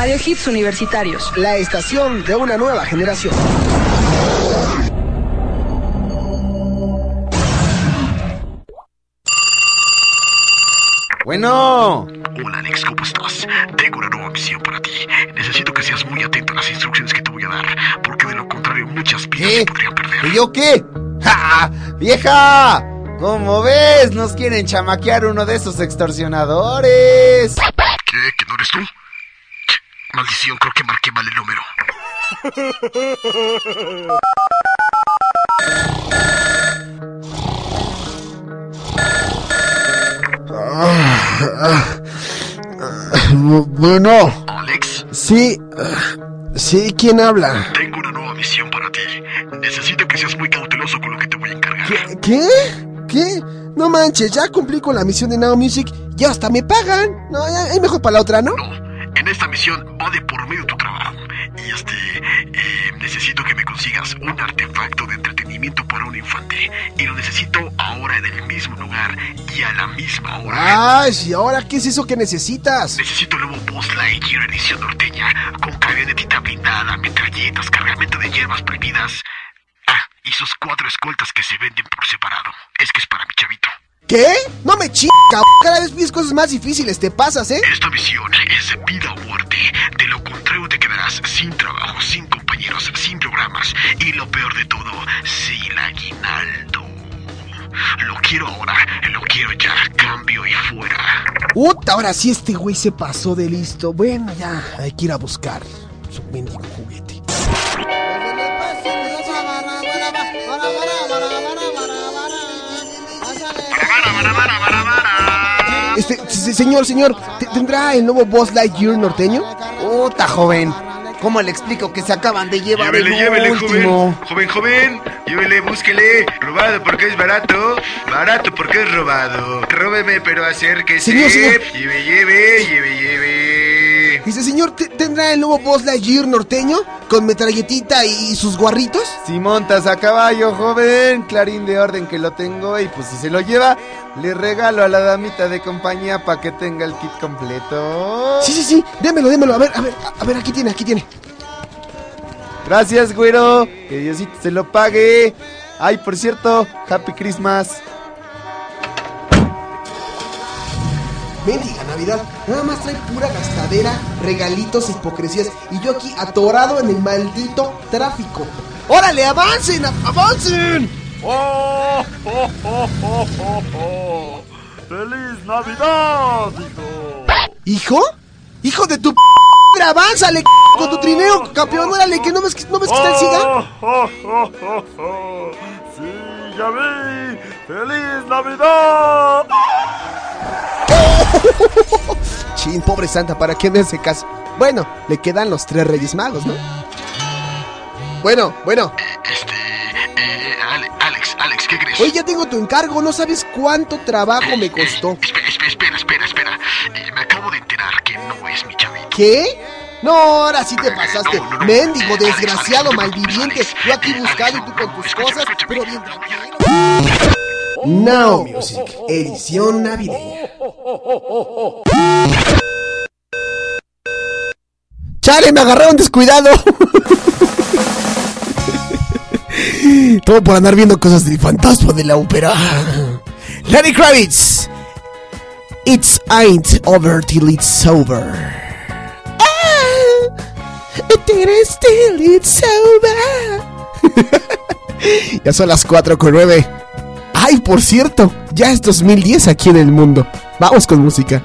Radio Hits Universitarios. La estación de una nueva generación. Bueno. Hola Alex, ¿cómo estás? Tengo una nueva misión para ti. Necesito que seas muy atento a las instrucciones que te voy a dar, porque de lo contrario muchas vidas ¿Qué? se podrían perder. ¿Y yo qué? ¡Ja! ¡Vieja! ¿Cómo ves? Nos quieren chamaquear uno de esos extorsionadores. ¿Qué? ¿Que no eres tú? Maldición, creo que marqué mal el número. Bueno, Alex, sí, ah, sí, ¿quién habla? tengo una nueva misión para ti. Necesito que seas muy cauteloso con lo que te voy a encargar. ¿Qué? ¿Qué? No manches, ya cumplí con la misión de Now Music y hasta me pagan. No, ya, es mejor para la otra, ¿no? No, en esta misión va de por medio tu trabajo. Y este, eh, necesito que me consigas un artefacto de entretenimiento para un infante. Y lo necesito ahora en el mismo lugar y a la misma hora. Ay, ¿y ahora qué es eso que necesitas? Necesito el nuevo Boss Lightyear edición norteña, con camionetita blindada, metralletas, cargamento de hierbas prohibidas. Ah, y sus cuatro escoltas que se venden por separado. Es que es para mi chavito. ¿Qué? No me chinga, cada vez pides cosas más difíciles, te pasas, ¿eh? Esta misión es vida o muerte. De lo contrario te quedarás sin trabajo, sin compañeros, sin programas. Y lo peor de todo, sin aguinaldo. Lo quiero ahora, lo quiero ya, cambio y fuera. Puta, ahora sí este güey se pasó de listo. Bueno, ya, hay que ir a buscar su mendigo juguete. Este, se- señor, señor, ¿te- ¿tendrá el nuevo Boss Lightyear norteño? Puta, joven. ¿Cómo le explico que se acaban de llevar Llévele, el llévele, último? joven. Joven, joven. Llévele, búsquele. Robado porque es barato. Barato porque es robado. Róbeme, pero acérquese. Señor, señor. Lleve, lleve, lleve, lleve. Dice, señor, ¿te- ¿tendrá el nuevo Boss Lightyear norteño? Con metralletita y sus guarritos? Si montas a caballo, joven, clarín de orden que lo tengo y pues si se lo lleva, le regalo a la damita de compañía para que tenga el kit completo. Sí, sí, sí, démelo, démelo. A ver, a ver, a ver, aquí tiene, aquí tiene. Gracias, güero. Que Diosito se lo pague. Ay, por cierto, Happy Christmas. Mendiga Navidad, nada más trae pura gastadera, regalitos, hipocresías y yo aquí atorado en el maldito tráfico. ¡Órale, avancen, avancen! ¡Oh, oh, oh, oh, oh, oh! ¡Feliz Navidad, hijo! ¿Hijo? ¡Hijo de tu p ¡Avánzale, c con tu trineo, campeón! ¡Órale, que no ves que, no ves que está el siga! ¡Oh, oh, oh, oh, oh! ¡Sí, ya vi! ¡Feliz Navidad! Chin, pobre santa, ¿para qué me hace caso? Bueno, le quedan los tres reyes magos, ¿no? Bueno, bueno. Este, eh, Ale- Alex, Alex, ¿qué crees? Oye, ya tengo tu encargo, no sabes cuánto trabajo me costó. Espera, espera, espera, espera, espera. Eh, me acabo de enterar que no es mi chavito. ¿Qué? No, ahora sí te pasaste. Mendigo, desgraciado, malviviente. Yo aquí Alex, buscando y tú con tus cosas, pero bien tranquilo. Now Music, edición navideña. ¡Chale, me agarraron descuidado! Todo por andar viendo cosas del fantasma de la ópera. Lenny Kravitz. It's ain't over till it's over. Ah, it is till it's over. ya son las 4 con 9. Ay, por cierto, ya es 2010 aquí en el mundo. Vamos con música.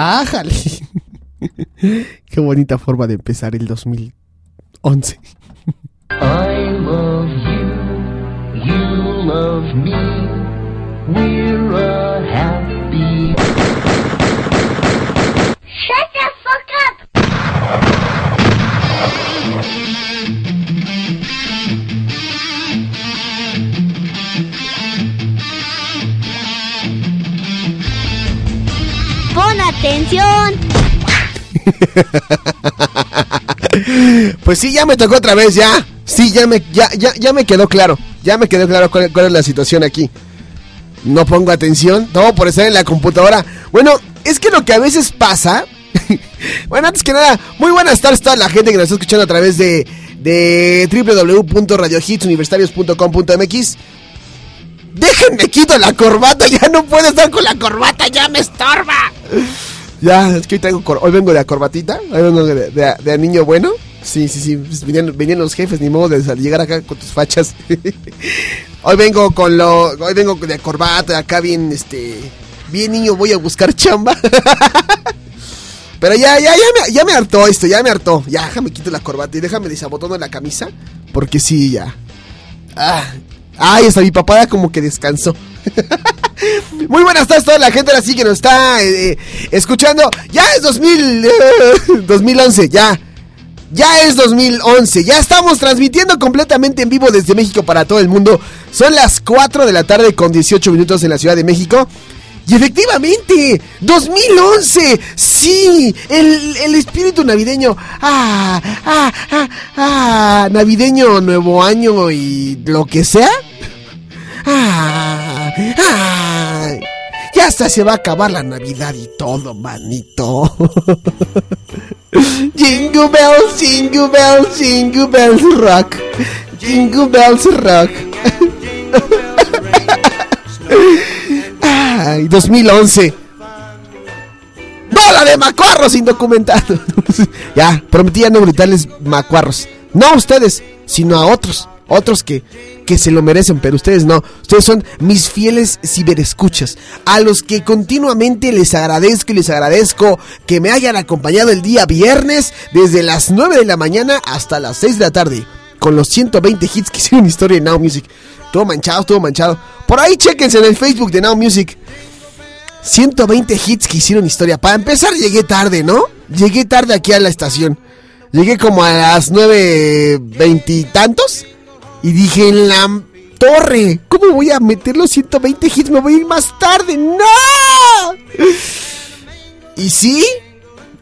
¡Ájale! Qué bonita forma de empezar el 2011. I love you, you love me, we're a happy... atención. Pues sí, ya me tocó otra vez, ya. Sí, ya me, ya, ya, ya me quedó claro. Ya me quedó claro cuál, es la situación aquí. No pongo atención, todo por estar en la computadora. Bueno, es que lo que a veces pasa. bueno, antes que nada, muy buenas tardes a toda la gente que nos está escuchando a través de, de www.radiohitsuniversitarios.com.mx. Déjenme quito la corbata, ya no puedo estar con la corbata, ya me estorba. Ya, es que hoy, traigo cor- hoy vengo de corbatita, hoy vengo de, de- niño bueno. Sí, sí, sí, pues venían, los jefes, ni modo de llegar acá con tus fachas. hoy vengo con lo, hoy vengo de corbata, acá bien, este, bien niño, voy a buscar chamba. Pero ya, ya, ya me, hartó esto, ya me hartó. Ya, déjame quito la corbata y déjame desabotono la camisa, porque sí, ya. Ah, ay, hasta mi papá como que descansó. Muy buenas tardes a toda la gente así que nos está eh, escuchando. Ya es 2000, eh, 2011, ya. Ya es 2011, ya estamos transmitiendo completamente en vivo desde México para todo el mundo. Son las 4 de la tarde con 18 minutos en la Ciudad de México. Y efectivamente, 2011, sí, el, el espíritu navideño, ah, ah, ah, ah, navideño, nuevo año y lo que sea. Ah, ah, ya hasta se va a acabar la Navidad y todo, manito. jingle bells, jingle bells, jingle bells rock. Jingle bells rock. Ay, 2011. ¡Bola de macuarros indocumentados! ya, prometí ya no gritarles macuarros. No a ustedes, sino a otros. Otros que, que se lo merecen, pero ustedes no. Ustedes son mis fieles ciberescuchas. A los que continuamente les agradezco y les agradezco que me hayan acompañado el día viernes desde las 9 de la mañana hasta las 6 de la tarde. Con los 120 hits que hicieron historia en Now Music. Todo manchado, todo manchado. Por ahí chequense en el Facebook de Now Music. 120 hits que hicieron historia. Para empezar, llegué tarde, ¿no? Llegué tarde aquí a la estación. Llegué como a las 9.20 y tantos. Y dije, en la torre, ¿cómo voy a meter los 120 hits? Me voy a ir más tarde. ¡No! Y sí,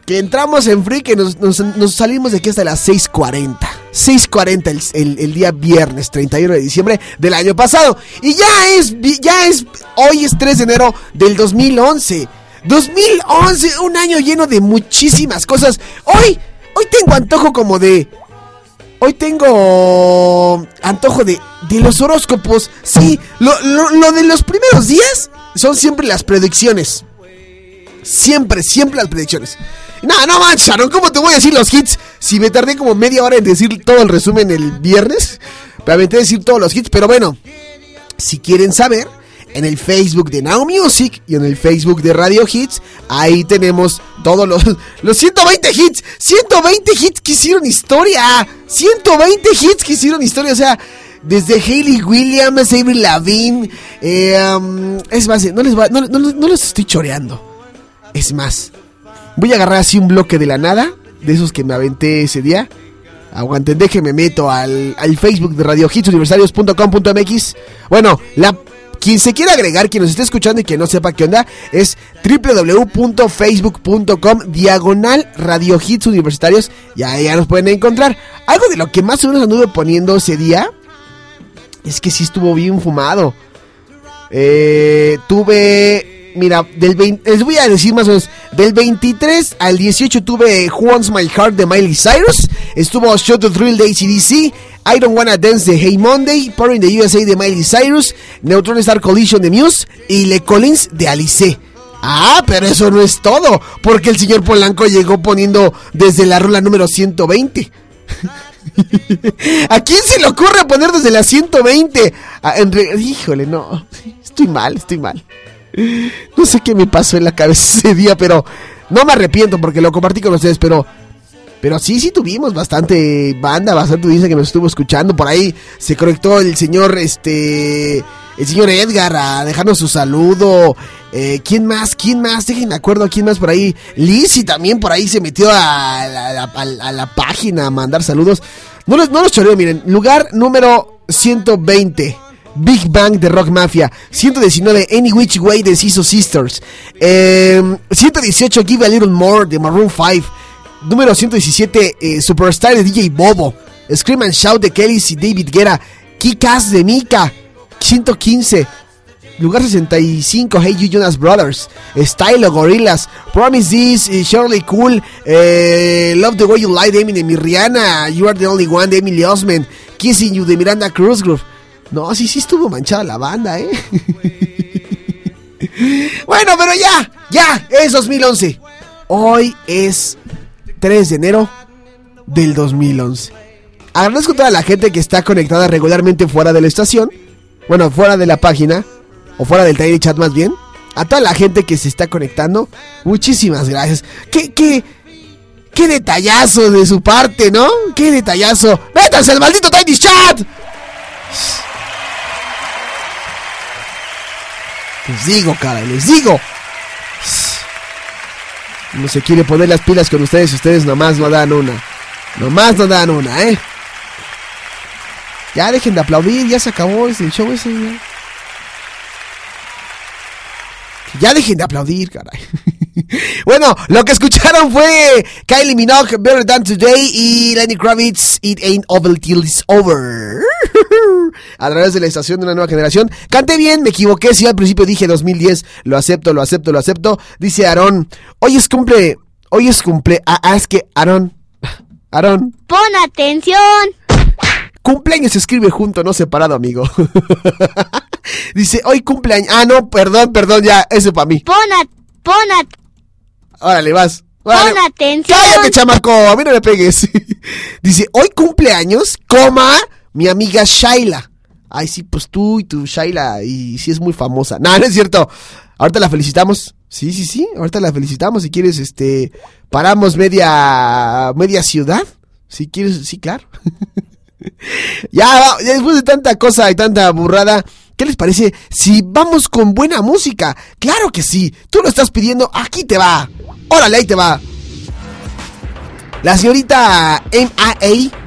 que entramos en free, que nos, nos- nos salimos de aquí hasta las 6.40. 6.40 el, el- el día viernes 31 de diciembre del año pasado. Y ya es, ya es, hoy es 3 de enero del 2011. 2011, un año lleno de muchísimas cosas. Hoy, hoy tengo antojo como de... Hoy tengo antojo de, de los horóscopos. Sí, lo, lo- de los primeros días son siempre las predicciones. Siempre, siempre las predicciones. No, no manches, Aaron, ¿cómo te voy a decir los hits? Si me tardé como media hora en decir todo el resumen el viernes. Me aventé a decir todos los hits, pero bueno. Si quieren saber, en el Facebook de Now Music y en el Facebook de Radio Hits, ahí tenemos todos los, los 120 hits. 120 hits que hicieron historia. 120 hits que hicieron historia. O sea, desde Hayley Williams, Avril Lavigne. eh, um, es más, no les, va- no, no- no les estoy choreando. Es más, voy a agarrar así un bloque de la nada, de esos que me aventé ese día. Aguanten, déjenme meto al, al Facebook de Radio Hits Universarios.com.mx. Bueno, la, quien se quiera agregar, quien nos esté escuchando y que no sepa qué onda, es www.facebook.com diagonal Radio Hits Universitarios. Y ahí ya nos pueden encontrar. Algo de lo que más o menos anduve poniendo ese día es que sí estuvo bien fumado. Eh, tuve, mira, del 20, les voy a decir más o menos, del 23 al 18 tuve Who Wants My Heart de Miley Cyrus, estuvo Shot the Thrill de ACDC, I Don't Wanna Dance de Hey Monday, Power in the USA de Miley Cyrus, Neutron Star Collision de Muse y Le Collins de Alice. Ah, pero eso no es todo, porque el señor Polanco llegó poniendo desde la rola número 120. ¿A quién se le ocurre poner desde la 120? Ah, Híjole, no. Estoy mal, estoy mal. No sé qué me pasó en la cabeza ese día, pero no me arrepiento porque lo compartí con ustedes, pero Pero sí, sí tuvimos bastante banda, bastante audiencia que nos estuvo escuchando. Por ahí se conectó el señor, este, el señor Edgar a dejarnos su saludo. Eh, ¿Quién más? ¿Quién más? Déjenme acuerdo, ¿quién más por ahí? Lizzy también por ahí se metió a a la página a mandar saludos. No los, no los choreo, miren. Lugar número 120. Big Bang de Rock Mafia. 119 Any Which Way de Siso Sisters. Eh, 118 Give a Little More de Maroon 5. Número 117 eh, Superstar de DJ Bobo. Scream and Shout de Kelly y David Guerra. Kick-Ass de Mika. 115. Lugar 65, Hey You Jonas Brothers, Style Gorillas, Promise This, Shirley Cool, eh, Love the Way You Lie de Eminem y Rihanna, You Are the Only One de Emily Osment, Kissing You de Miranda Cruz Group. No, sí, sí estuvo manchada la banda, ¿eh? bueno, pero ya, ya, es 2011. Hoy es 3 de enero del 2011. Agradezco a toda la gente que está conectada regularmente fuera de la estación. Bueno, fuera de la página. O fuera del Tiny Chat más bien. A toda la gente que se está conectando. Muchísimas gracias. ¿Qué, qué, qué detallazo de su parte, ¿no? Qué detallazo. ¡Métanse al maldito Tiny Chat! Les digo, cara, les digo. No se quiere poner las pilas con ustedes, ustedes nomás no dan una. Nomás no dan una, ¿eh? Ya dejen de aplaudir, ya se acabó ese show ese. Ya, Ya dejen de aplaudir, caray. bueno, lo que escucharon fue Kylie Minogue, Better Than Today y Lenny Kravitz, It Ain't Over Till It's Over. A través de la estación de una nueva generación. Canté bien, me equivoqué. Si al principio dije 2010, lo acepto, lo acepto, lo acepto. Dice Aarón, hoy es cumple, hoy es cumple. Ah, ah, es que Aarón, Aarón, Pon atención. Cumpleaños se escribe junto, no separado, amigo. Dice, hoy cumpleaños. Ah, no, perdón, perdón, ya, eso para mí. Pon, at- pon, at- Órale, vas. Órale. pon atención. Cállate, chamaco, a mí no me pegues. Dice, hoy cumpleaños, coma, mi amiga Shaila. Ay, sí, pues tú y tu Shaila, y sí es muy famosa. No, no es cierto. Ahorita la felicitamos. Sí, sí, sí, ahorita la felicitamos. Si quieres, este, paramos media, media ciudad. Si quieres, sí, claro. ya, después de tanta cosa y tanta burrada, ¿qué les parece si vamos con buena música? Claro que sí, tú lo estás pidiendo, aquí te va. Órale, ahí te va. La señorita M.A.A.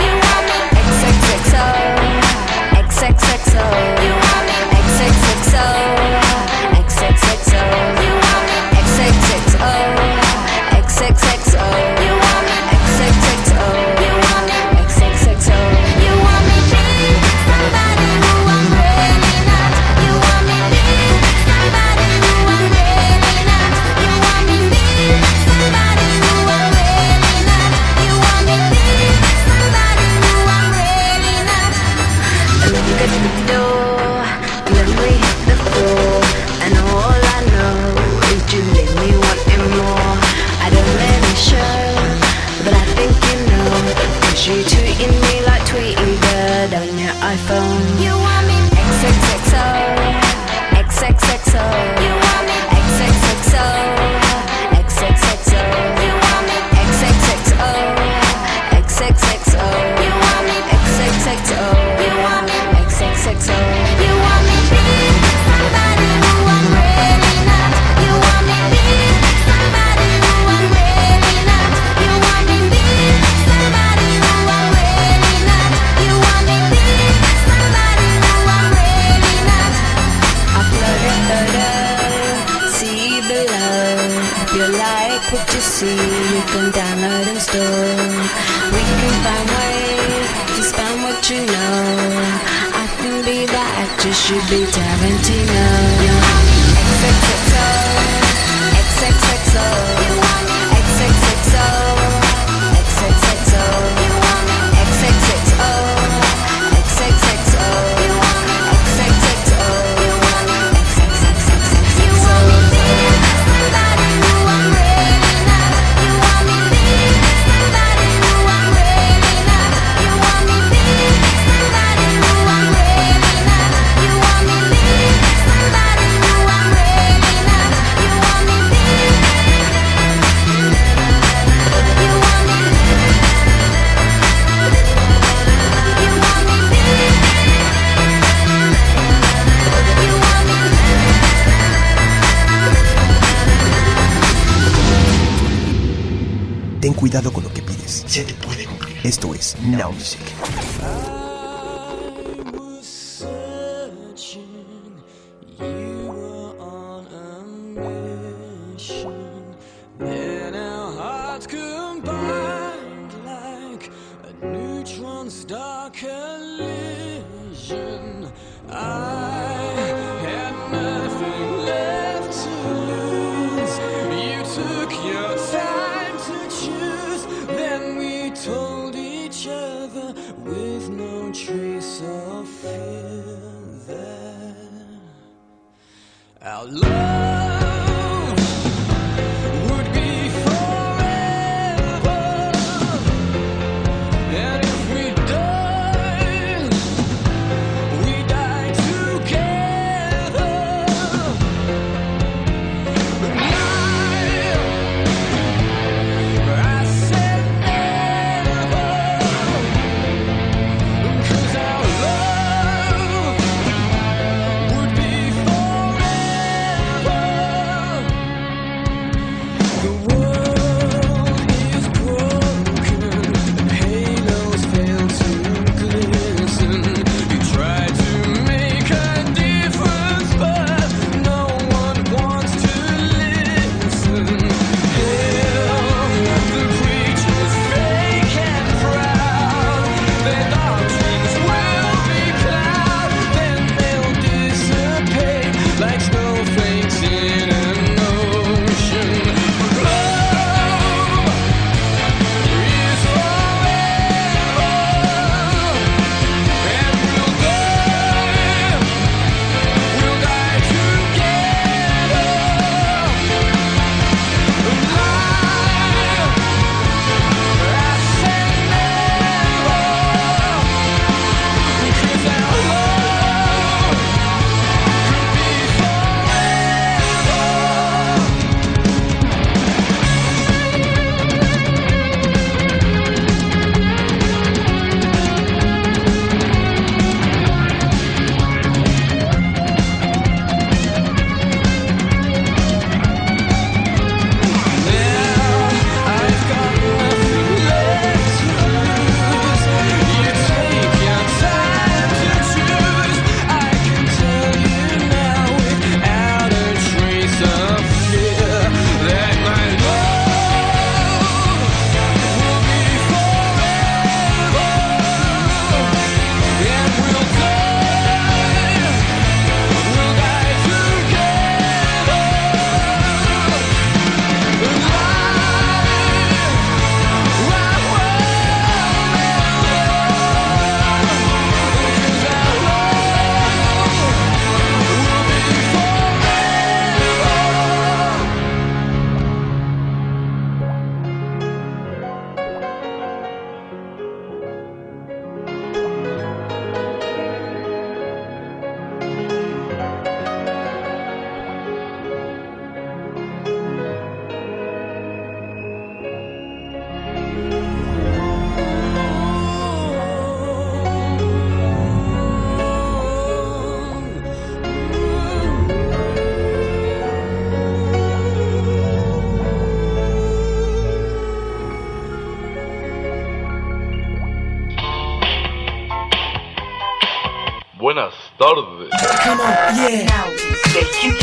cuidado con lo que pides. Se te puede cumplir. Esto es Now Music. out. They kick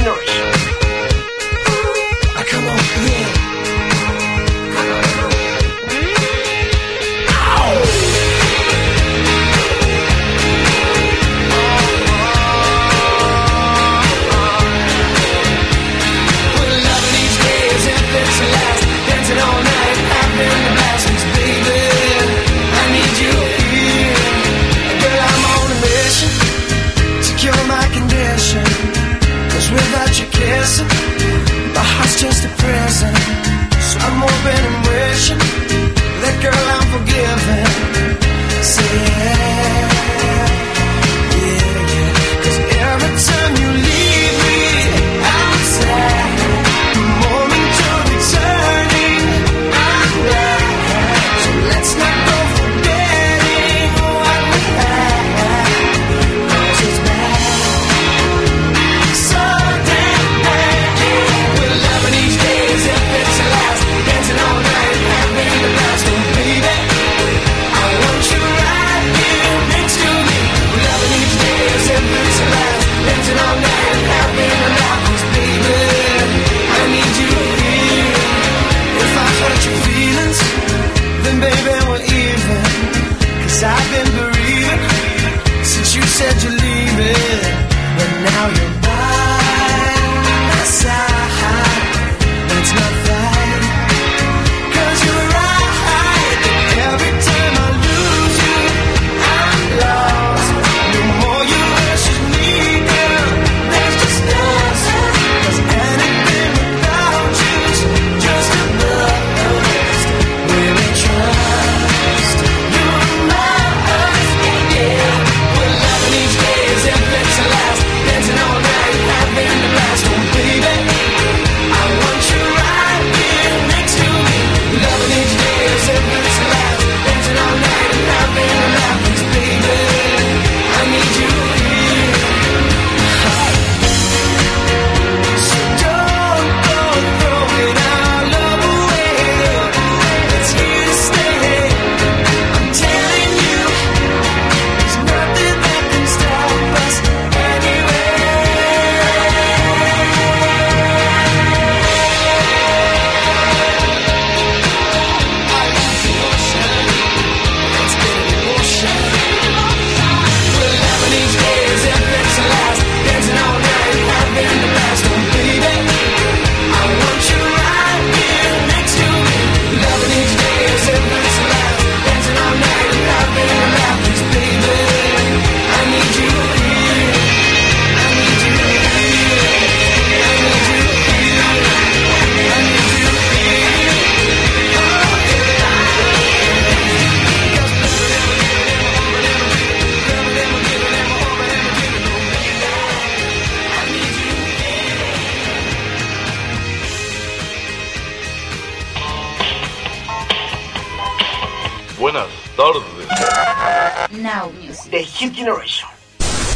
Now Music. The Hit Generation.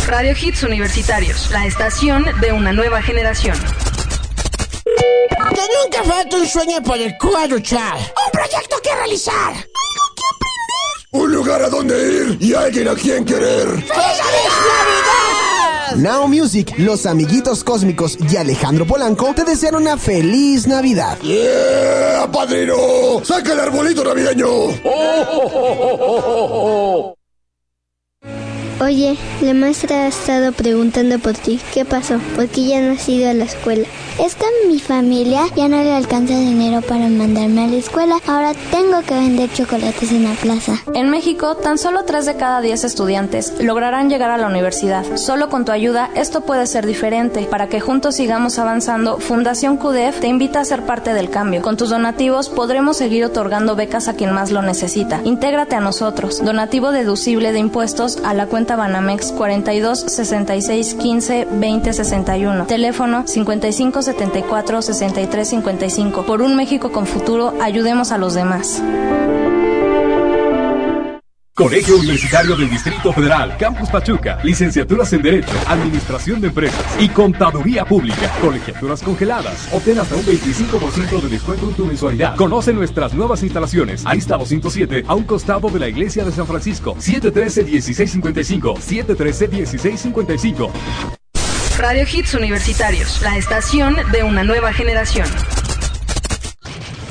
Radio Hits Universitarios, la estación de una nueva generación. Que nunca falta un sueño por el cual luchar. Un proyecto que realizar. Un lugar a donde ir y alguien a quien querer. ¡Feliz Navidad! Now Music, los amiguitos cósmicos y Alejandro Polanco te desean una feliz Navidad. ¡Yeah, padrino! ¡Saca el arbolito navideño! Oye, la maestra ha estado preguntando por ti. ¿Qué pasó? ¿Por qué ya no has ido a la escuela? Es que a mi familia ya no le alcanza dinero para mandarme a la escuela. Ahora tengo que vender chocolates en la plaza. En México, tan solo 3 de cada 10 estudiantes lograrán llegar a la universidad. Solo con tu ayuda, esto puede ser diferente. Para que juntos sigamos avanzando, Fundación QDF te invita a ser parte del cambio. Con tus donativos podremos seguir otorgando becas a quien más lo necesita. Intégrate a nosotros. Donativo deducible de impuestos a la cuenta Banamex 42 66 15 20 61. Teléfono 55 74 63 55. Por un México con futuro, ayudemos a los demás. Colegio Universitario del Distrito Federal, Campus Pachuca, licenciaturas en Derecho, Administración de Empresas y Contaduría Pública, colegiaturas congeladas. Obtén hasta un 25% de descuento en tu mensualidad. Conoce nuestras nuevas instalaciones. Arista 207, a un costado de la Iglesia de San Francisco. 713-1655, 713-1655. Radio Hits Universitarios, la estación de una nueva generación.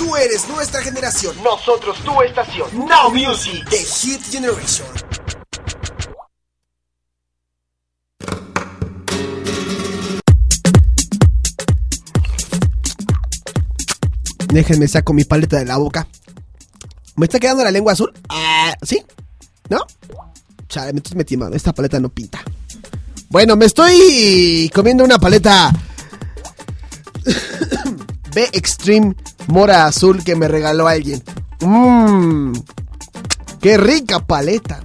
Tú eres nuestra generación. Nosotros tu estación. Now Music. The Hit Generation. Déjenme saco mi paleta de la boca. ¿Me está quedando la lengua azul? Ah, ¿Sí? ¿No? Chale, me estoy metiendo. Esta paleta no pinta. Bueno, me estoy comiendo una paleta B Extreme Mora Azul que me regaló alguien. Mmm. Qué rica paleta.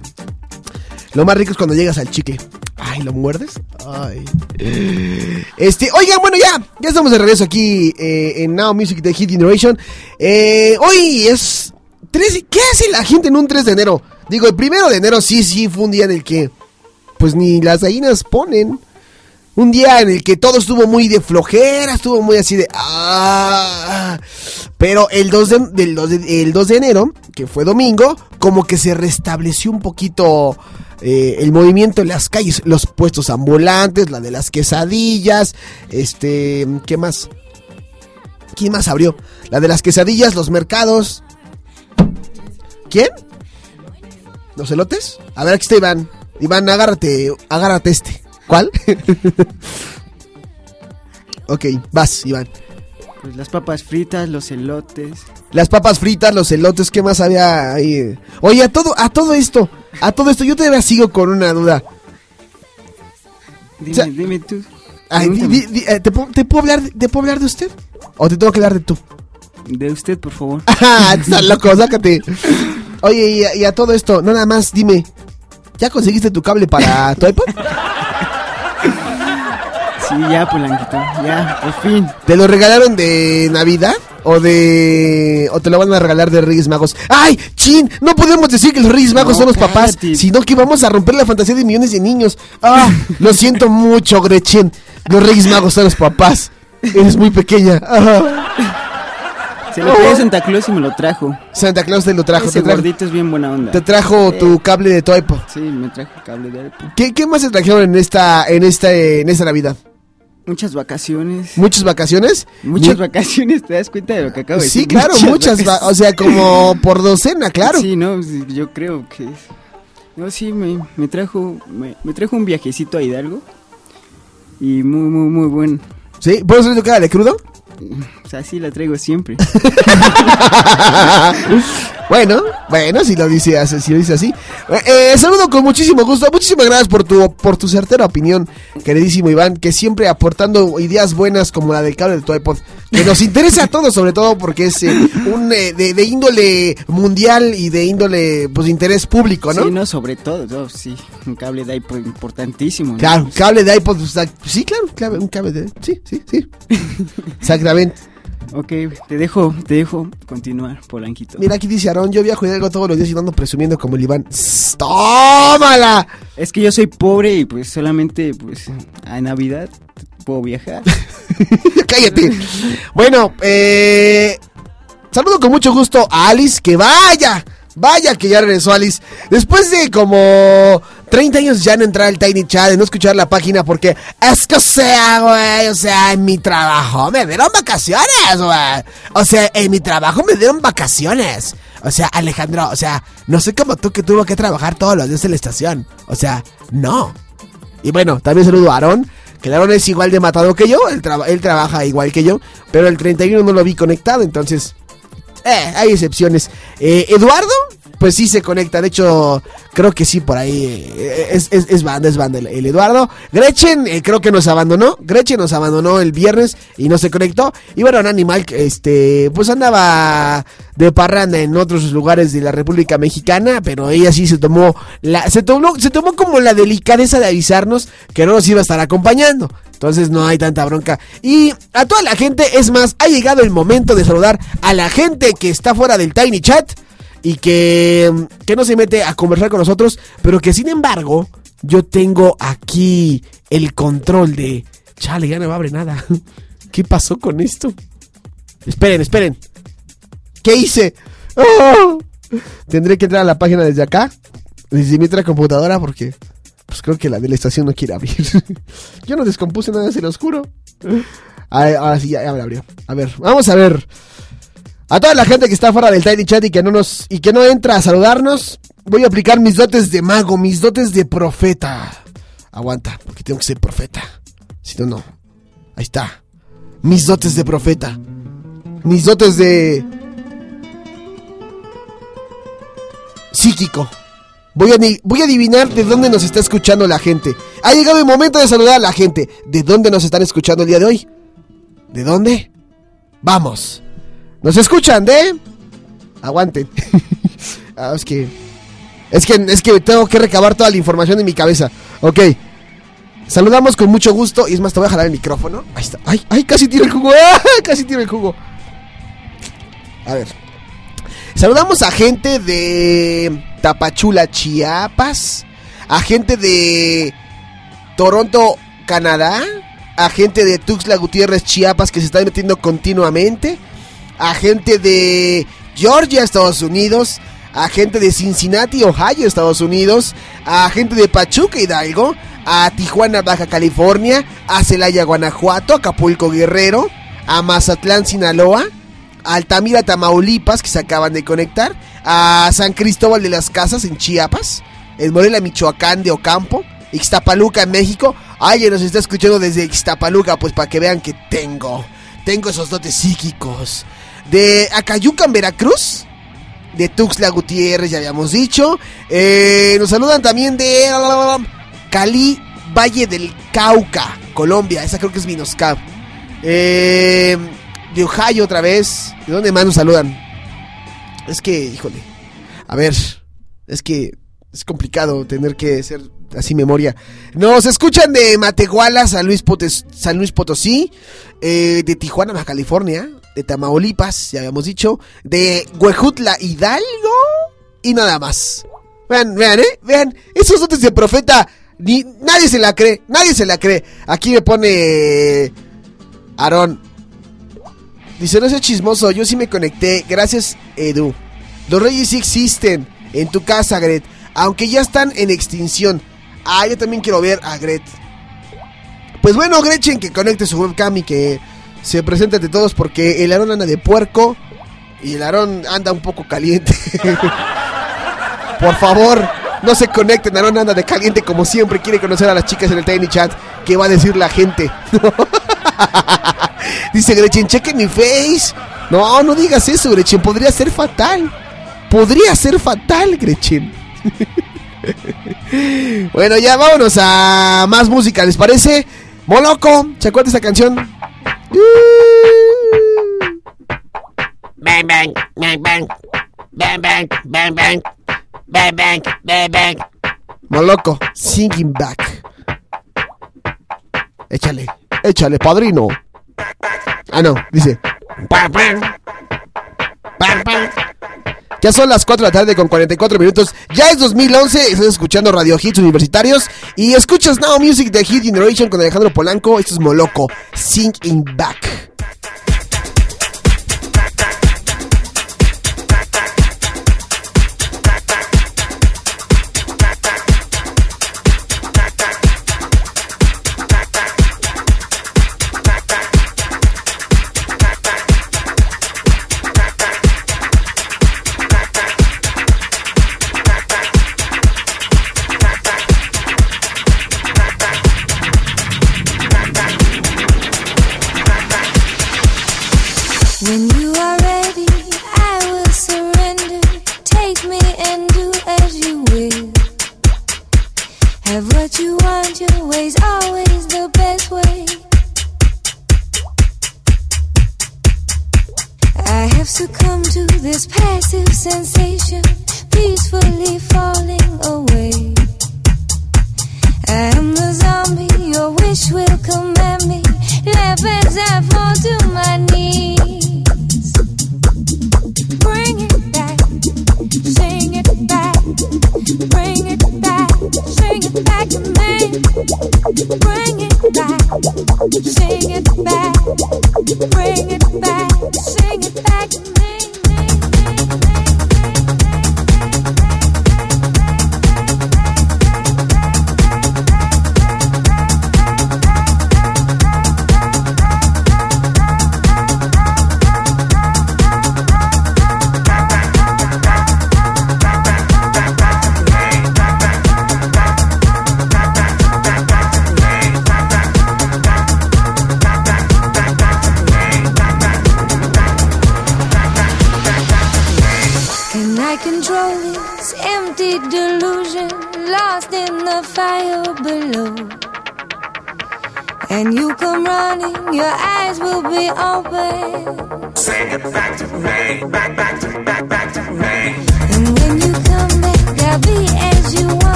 Lo más rico es cuando llegas al chicle. Ay, ¿lo muerdes? Ay. Este, oigan, bueno, ya. Ya estamos de regreso aquí eh, en Now Music de Hit Generation. Eh, hoy es 3. ¿Qué hace la gente en un 3 de enero? Digo, el primero de enero sí, sí, fue un día en el que. Pues ni las gallinas ponen. Un día en el que todo estuvo muy de flojera, estuvo muy así de... Ah, pero el 2 de, del 2 de- el 2 de enero, que fue domingo, como que se restableció un poquito eh, el movimiento en las calles, los puestos ambulantes, la de las quesadillas, este, ¿qué más? ¿Quién más abrió? La de las quesadillas, los mercados. ¿Quién? ¿Los elotes? A ver, aquí está Iván. Iván, agárrate, agárrate este. ¿Cuál? ok, vas, Iván. Pues las papas fritas, los elotes. Las papas fritas, los elotes, ¿qué más había ahí? Oye, a todo, a todo esto, a todo esto, yo todavía sigo con una duda. Dime, O sea, dime tú. Ay, di- di- di- eh, ¿te, puedo, te puedo hablar, ¿Te puedo hablar de usted? ¿O te tengo que hablar de tú? De usted, por favor. ¡Ah, estás loco, sácate! Oye, y a, y a todo esto, no nada más, dime, ¿ya conseguiste tu cable para tu iPod? Sí, ya, Polanquito. Ya, por fin. ¿Te lo regalaron de Navidad? ¿O de... o te lo van a regalar de Reyes Magos? ¡Ay, chin! No podemos decir que los Reyes Magos No, son los papás, cállate. sino que vamos a romper la fantasía de millones de niños. ¡Ah! Lo siento mucho, Gretchen. Los Reyes Magos son los papás. Eres muy pequeña. Ah. Se lo traía Santa Claus y me lo trajo. Santa Claus te lo trajo. Ese Te trajo, gordito es bien buena onda. te trajo tu cable de tu iPod. Sí, me trajo cable de iPod. ¿Qué, qué más se trajeron en esta, en esta, en esta Navidad? Muchas vacaciones. ¿Muchas vacaciones? Muchas Mu- vacaciones, ¿te das cuenta de lo que acabo de Sí, decir? claro, muchas, vacaciones. o sea, como por docena, claro. Sí, no, sí, yo creo que... No, sí, me, me trajo me, me trajo un viajecito a Hidalgo. Y muy, muy, muy bueno. ¿Sí? ¿Puedo hacer tu cara de crudo? O sea, sí la traigo siempre. bueno, bueno, si lo dice así, si lo dice así. Eh, saludo con muchísimo gusto. Muchísimas gracias por tu por tu certera opinión, queridísimo Iván, que siempre aportando ideas buenas como la del cable de tu iPod, que nos interesa a todos, sobre todo porque es eh, un eh, de, de índole mundial y de índole pues de interés público, ¿no? Sí, no, sobre todo, no, sí, un cable de iPod importantísimo. ¿no? Claro, cable de iPod, sea, sí, claro, un cable de, sí, sí, sí. Exactamente. Ok, te dejo, te dejo continuar, Polanquito. Mira, aquí dice Aarón, yo viajo a Hidalgo todos los días y ando presumiendo como el Iván. ¡Tómala! Es que yo soy pobre y pues solamente pues a Navidad puedo viajar. Cállate. Bueno, eh, saludo con mucho gusto a Alice, que vaya, vaya que ya regresó Alice. Después de como 30 años ya no entrar al Tiny Chat, de no escuchar la página, porque es que sea, güey, o sea, en mi trabajo me dieron vacaciones, güey. O sea, en mi trabajo me dieron vacaciones. O sea, Alejandro, o sea, no sé como tú que tuvo que trabajar todos los días en la estación. O sea, no. Y bueno, también saludo a Aarón, que el Aarón es igual de matado que yo, él, él trabaja igual que yo, pero el 31 no lo vi conectado, entonces, eh, hay excepciones. Eh, Eduardo, pues sí se conecta, de hecho, creo que sí, por ahí, eh, es, es, es banda, es banda el, Eduardo. Gretchen, eh, creo que nos abandonó, Gretchen nos abandonó el viernes y no se conectó. Y bueno, un animal, que, este, pues andaba de parranda en otros lugares de la República Mexicana, pero ella sí se tomó la, se tomó, se tomó como la delicadeza de avisarnos que no nos iba a estar acompañando. Entonces no hay tanta bronca. Y a toda la gente, es más, ha llegado el momento de saludar a la gente que está fuera del Tiny Chat y que, que no se mete a conversar con nosotros, pero que sin embargo yo tengo aquí el control de... Chale, ya no abre nada. ¿Qué pasó con esto? Esperen, esperen. ¿Qué hice? ¡Oh! Tendré que entrar a la página desde acá, desde mi otra computadora, porque pues creo que la de la estación no quiere abrir. Yo no descompuse nada, se los juro. Ahora sí, ya, ya me abrió. A ver, vamos a ver. A toda la gente que está fuera del Tiny Chat y que no nos y que no entra a saludarnos, voy a aplicar mis dotes de mago, mis dotes de profeta. Aguanta, porque tengo que ser profeta. Si no, no. Ahí está. Mis dotes de profeta. Mis dotes de psíquico. Voy a, voy a adivinar de dónde nos está escuchando la gente. Ha llegado el momento de saludar a la gente. ¿De dónde nos están escuchando el día de hoy? ¿De dónde? Vamos. ¿Nos escuchan de? Aguanten. Ah, es que. Es que, es que tengo que recabar toda la información en mi cabeza. Ok. Saludamos con mucho gusto. Y es más, te voy a jalar el micrófono. Ahí está. ¡Ay, ay! Casi tiro el jugo. ¡Ah! Casi tiro el jugo. A ver. Saludamos a gente de Tapachula, Chiapas. A gente de Toronto, Canadá. A gente de Tuxtla Gutiérrez, Chiapas, que se están metiendo continuamente. A gente de Georgia, Estados Unidos. A gente de Cincinnati, Ohio, Estados Unidos. A gente de Pachuca, Hidalgo. A Tijuana, Baja California. A Celaya, Guanajuato. Acapulco, Guerrero. A Mazatlán, Sinaloa. a Altamira, Tamaulipas, que se acaban de conectar, a San Cristóbal de las Casas en Chiapas, en Morelia, Michoacán de Ocampo, Ixtapaluca en México. Alguien nos está escuchando desde Ixtapaluca, pues para que vean que tengo, tengo esos dotes psíquicos. De Acayuca en Veracruz, de Tuxtla Gutiérrez, ya habíamos dicho. Eh, nos saludan también de Cali, Valle del Cauca, Colombia. Esa creo que es Minoscap. Eh, de Ohio otra vez. ¿De dónde más nos saludan? Es que, híjole. A ver, es que es complicado tener que ser así memoria. Nos escuchan de Matehuala, San Luis, Potes- San Luis Potosí, eh, de Tijuana, Baja California, de Tamaulipas, ya habíamos dicho, de Huejutla, Hidalgo y nada más. Vean, vean, eh, vean, esos dotes de profeta, ni, nadie se la cree, nadie se la cree. Aquí me pone Aarón. Dice, no seas chismoso, yo sí me conecté. Gracias, Edu. Los reyes sí existen en tu casa, Gret. Aunque ya están en extinción. Ah, yo también quiero ver a Gret. Pues bueno, Gretchen, que conecte su webcam y que se presente ante todos porque el Aarón anda de puerco y el Aarón anda un poco caliente. Por favor, no se conecten, Aarón anda de caliente como siempre. Quiere conocer a las chicas en el Tiny Chat. ¿Qué va a decir la gente? Dice Gretchen, cheque mi face. No, no digas eso, Gretchen. Podría ser fatal. Podría ser fatal, Gretchen. bueno, ya vámonos a más música, ¿les parece? Moloco, ¿se acuerda esta canción? Bang, bang, bang, bang. Bang, bang, bang, bang. Bang, bang, bang, bang. Moloco, singing back. Échale, échale, padrino. Ah, no, dice. Bang, bang. Bang, bang. Ya son las 4 de la tarde con 44 minutos. Ya es 2011, estás escuchando Radio Hits Universitarios y escuchas Now Music de Hit Generation con Alejandro Polanco. Esto es Moloco, Sing in Back. This passive sensation peacefully falling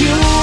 you.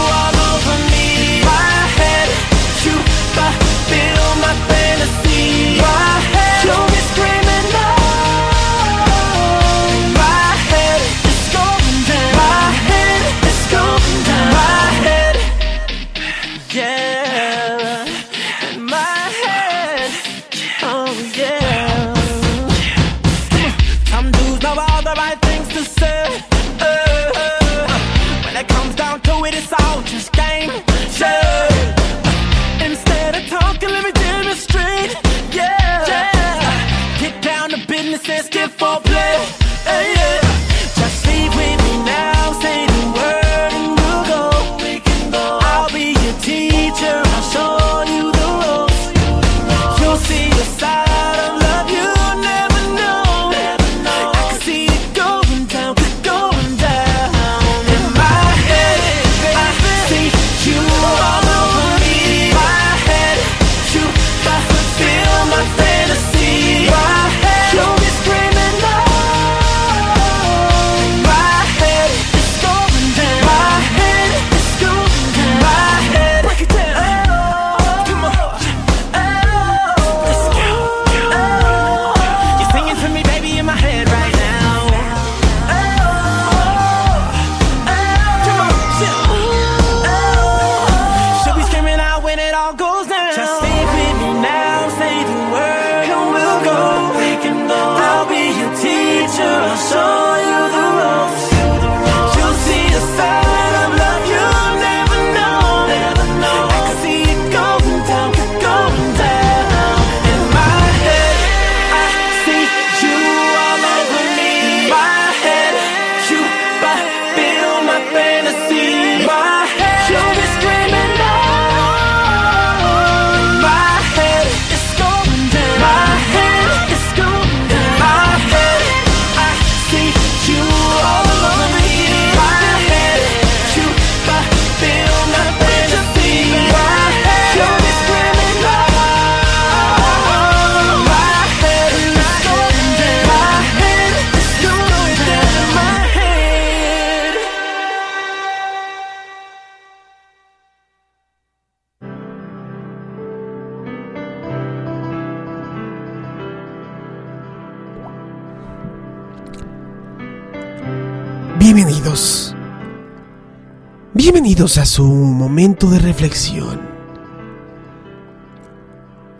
bienvenidos a su momento de reflexión.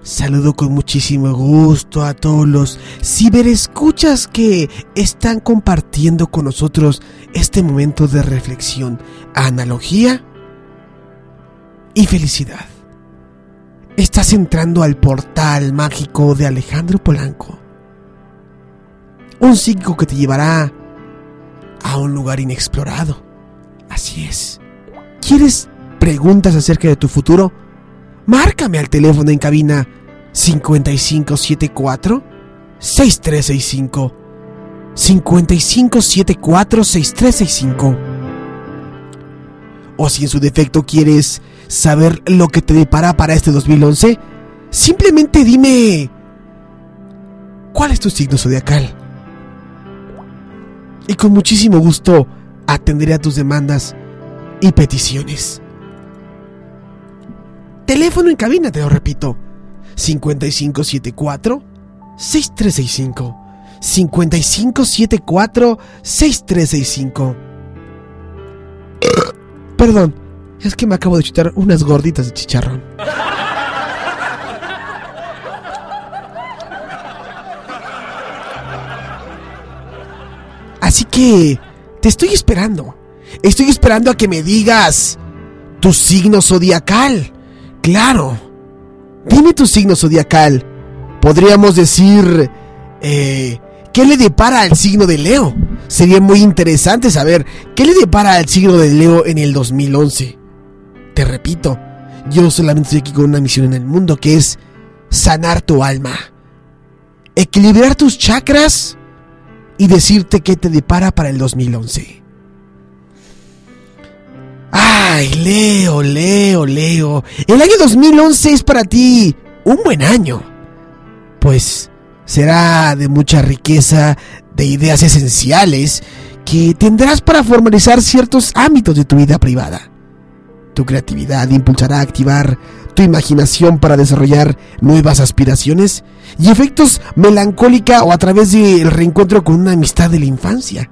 Saludo con muchísimo gusto a todos los ciberescuchas que están compartiendo con nosotros este momento de reflexión, analogía y felicidad. Estás entrando al portal mágico de Alejandro Polanco. Un ciclo que te llevará a un lugar inexplorado. Así es. ¿Quieres preguntas acerca de tu futuro? Márcame al teléfono en cabina 5574 6365. 5574 6365. O si en su defecto quieres saber lo que te depara para este 2011, simplemente dime cuál es tu signo zodiacal. Y con muchísimo gusto atenderé a tus demandas y peticiones. Teléfono en cabina, te lo repito. 5574-6365. 5574-6365. Perdón, es que me acabo de chutar unas gorditas de chicharrón. Así que te estoy esperando. Estoy esperando a que me digas tu signo zodiacal. Claro. Dime tu signo zodiacal. Podríamos decir... Eh, ¿Qué le depara al signo de Leo? Sería muy interesante saber qué le depara al signo de Leo en el 2011. Te repito, yo solamente estoy aquí con una misión en el mundo que es sanar tu alma, equilibrar tus chakras y decirte qué te depara para el 2011. Ay, Leo, Leo, Leo. El año 2011 es para ti un buen año. Pues será de mucha riqueza de ideas esenciales que tendrás para formalizar ciertos ámbitos de tu vida privada. Tu creatividad impulsará a activar tu imaginación para desarrollar nuevas aspiraciones y efectos melancólica o a través del reencuentro con una amistad de la infancia.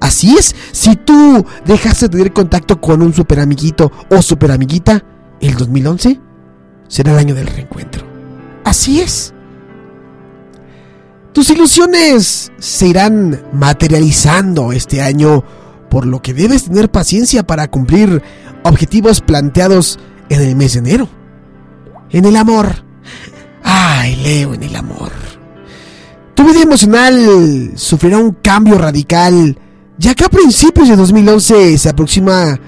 Así es, si tú dejaste de tener contacto con un super amiguito o super amiguita, el 2011 será el año del reencuentro. Así es. Tus ilusiones se irán materializando este año, por lo que debes tener paciencia para cumplir objetivos planteados en el mes de enero. En el amor. Ay, Leo, en el amor. Tu vida emocional sufrirá un cambio radical, ya que a principios de 2011 se aproxima,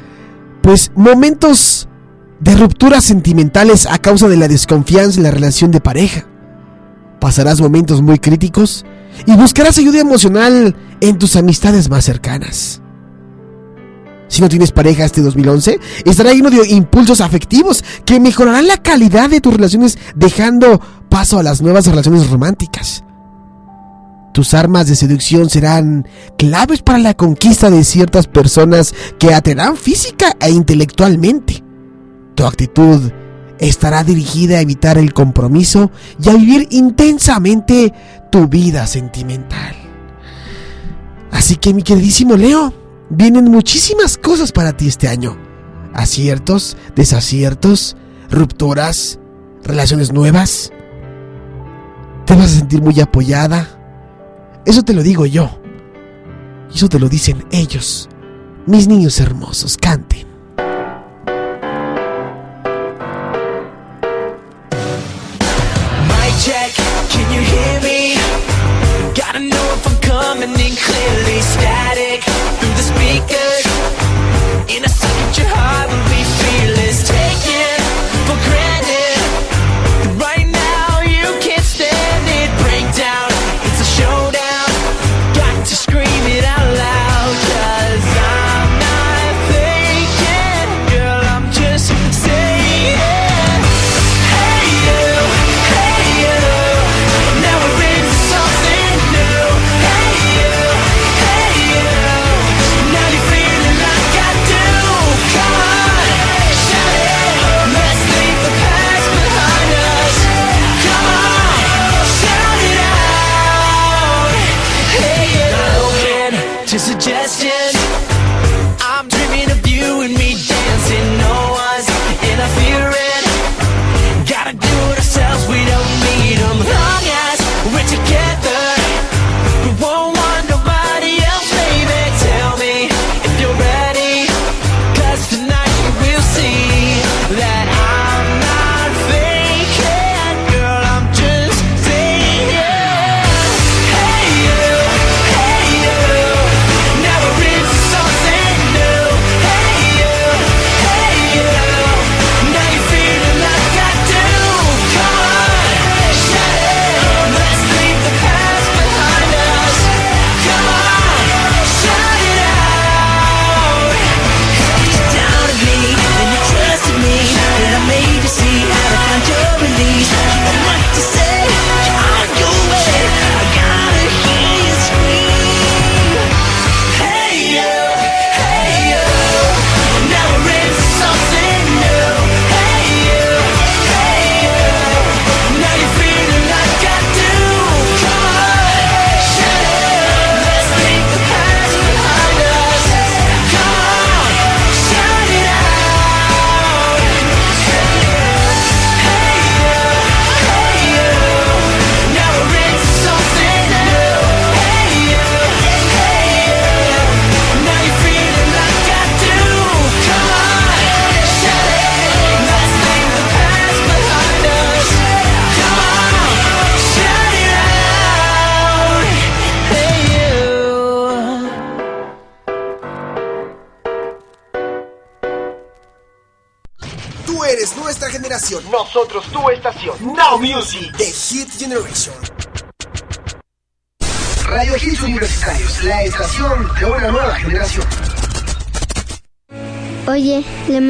pues, momentos de rupturas sentimentales a causa de la desconfianza en la relación de pareja pasarás momentos muy críticos y buscarás ayuda emocional en tus amistades más cercanas. Si no tienes pareja este 2011, estará lleno de impulsos afectivos que mejorarán la calidad de tus relaciones dejando paso a las nuevas relaciones románticas. Tus armas de seducción serán claves para la conquista de ciertas personas que atraerán física e intelectualmente. Tu actitud estará dirigida a evitar el compromiso y a vivir intensamente tu vida sentimental. Así que mi queridísimo Leo, vienen muchísimas cosas para ti este año. Aciertos, desaciertos, rupturas, relaciones nuevas. Te vas a sentir muy apoyada. Eso te lo digo yo. Eso te lo dicen ellos. Mis niños hermosos, canten. Clearly. Static through the speakers. In a second, your heart will be